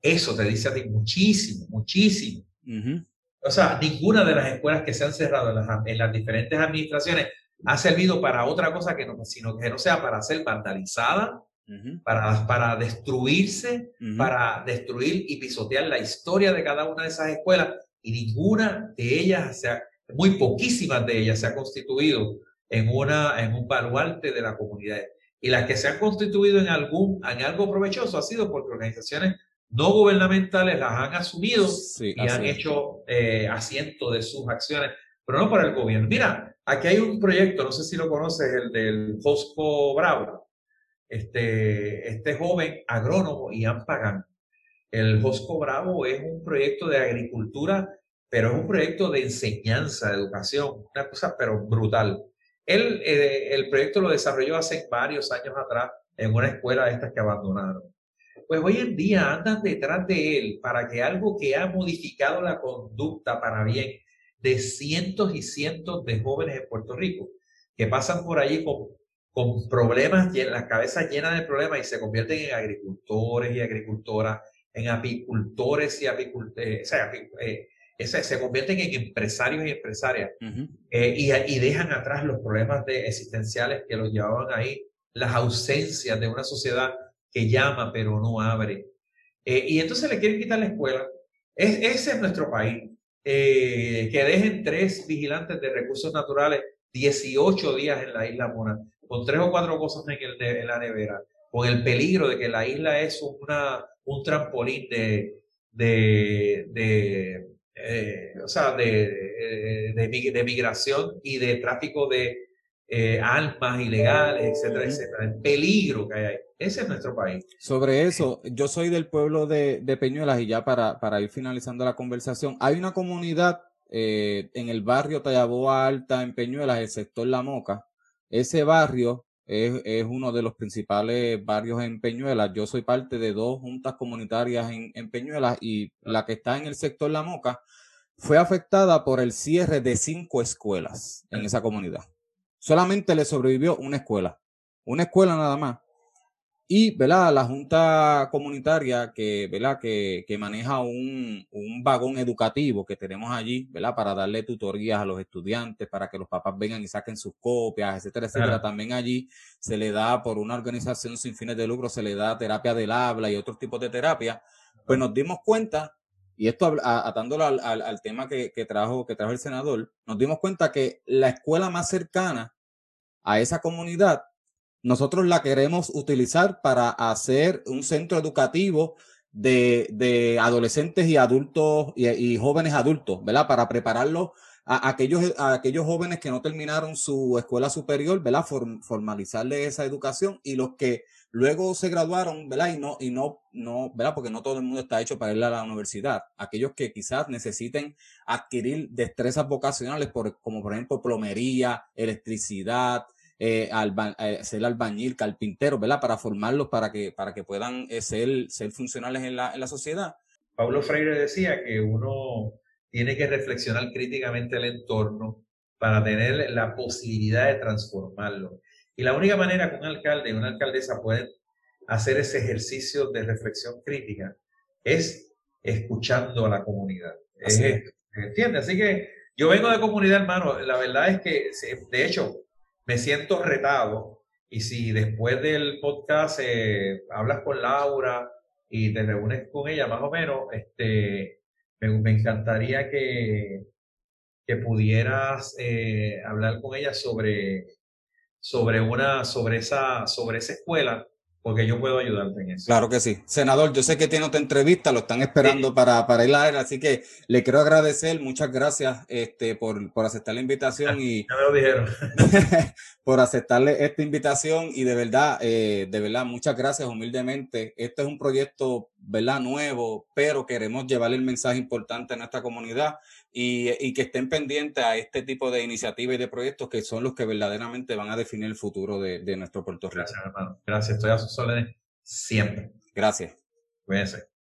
[SPEAKER 1] Eso te dice a ti muchísimo, muchísimo. O sea, ninguna de las escuelas que se han cerrado en las diferentes administraciones ha servido para otra cosa que no, sino que no sea para ser vandalizada, para, para destruirse, para destruir y pisotear la historia de cada una de esas escuelas. Y ninguna de ellas, sea, muy poquísimas de ellas se ha constituido en, una, en un baluarte de la comunidad. Y las que se han constituido en, algún, en algo provechoso ha sido porque organizaciones no gubernamentales las han asumido y han hecho eh, asiento de sus acciones, pero no para el gobierno. Mira, Aquí hay un proyecto, no sé si lo conoces, el del Fosco Bravo. Este, este joven agrónomo, Ian Pagan. El Fosco Bravo es un proyecto de agricultura, pero es un proyecto de enseñanza, de educación, una cosa pero brutal. Él, eh, el proyecto lo desarrolló hace varios años atrás en una escuela de estas que abandonaron. Pues hoy en día andan detrás de él para que algo que ha modificado la conducta para bien de cientos y cientos de jóvenes en Puerto Rico que pasan por allí con, con problemas, las cabezas llenas de problemas y se convierten en agricultores y agricultoras, en apicultores y apicultores, eh, se convierten en empresarios y empresarias eh, y, y, dejan atrás los problemas de existenciales que los llevaban ahí, las ausencias de una sociedad que llama pero no abre. Eh, y entonces le quieren quitar la escuela. Es, ese es nuestro país. Eh, que dejen tres vigilantes de recursos naturales 18 días en la isla Mona, con tres o cuatro cosas en, el, en la nevera, con el peligro de que la isla es una, un trampolín de, de, de eh, o sea, de, de, migración y de tráfico de eh, almas ilegales, etcétera, etcétera. El peligro que hay ahí. Ese es nuestro país.
[SPEAKER 2] Sobre eso, yo soy del pueblo de, Peñuelas y ya para, para, ir finalizando la conversación, hay una comunidad eh, en el barrio Tallaboa Alta, en Peñuelas, el sector La Moca. Ese barrio es, es, uno de los principales barrios en Peñuelas. Yo soy parte de dos juntas comunitarias en, en Peñuelas y la que está en el sector La Moca fue afectada por el cierre de cinco escuelas en esa comunidad. Solamente le sobrevivió una escuela, una escuela nada más. Y, ¿verdad? La Junta Comunitaria que, ¿verdad? Que, que maneja un, un, vagón educativo que tenemos allí, ¿verdad? Para darle tutorías a los estudiantes, para que los papás vengan y saquen sus copias, etcétera, etcétera. También allí se le da, por una organización sin fines de lucro, se le da terapia del habla y otros tipos de terapia. Pues nos dimos cuenta, y esto atándolo al, al, al tema que, que, trajo, que trajo el senador, nos dimos cuenta que la escuela más cercana a esa comunidad nosotros la queremos utilizar para hacer un centro educativo de, de adolescentes y adultos y, jóvenes adultos, ¿verdad? Para prepararlos a, aquellos, a aquellos jóvenes que no terminaron su escuela superior, ¿verdad? formalizarle esa educación y los que luego se graduaron, ¿verdad? Y no, y no, no, ¿verdad? Porque no todo el mundo está hecho para ir a la universidad. Aquellos que quizás necesiten adquirir destrezas vocacionales, por, como por ejemplo plomería, electricidad, eh, eh, ser albañil, carpintero, ¿verdad? Para formarlos para que, para que puedan eh, ser, ser funcionales en la, en la sociedad.
[SPEAKER 1] Pablo Freire decía que uno tiene que reflexionar críticamente el entorno para tener la posibilidad de transformarlo. Y la única manera que un alcalde y una alcaldesa pueden hacer ese ejercicio de reflexión crítica es escuchando a la comunidad. ¿Entiendes? Así que yo vengo de comunidad, hermano. La verdad es que, de hecho, me siento retado. Y si después del podcast eh, hablas con Laura y te reúnes con ella, más o menos, este, me, encantaría que, que pudieras eh, hablar con ella sobre sobre una, sobre esa, sobre esa escuela, porque yo puedo ayudarte en eso.
[SPEAKER 2] Claro que sí. Senador, yo sé que tiene otra entrevista, lo están esperando para, para ir a él, así que le quiero agradecer, muchas gracias este, por, por aceptar la invitación y
[SPEAKER 1] ya me lo dijeron.
[SPEAKER 2] por aceptarle esta invitación y de verdad, eh, de verdad, muchas gracias humildemente. Este es un proyecto, ¿verdad? Nuevo, pero queremos llevarle el mensaje importante a nuestra comunidad y, que estén pendientes a este tipo de iniciativas y de proyectos que son los que verdaderamente van a definir el futuro de, nuestro Puerto Rico.
[SPEAKER 1] Gracias, hermano. Gracias, estoy a sus órdenes siempre.
[SPEAKER 2] Gracias.
[SPEAKER 1] Cuídense.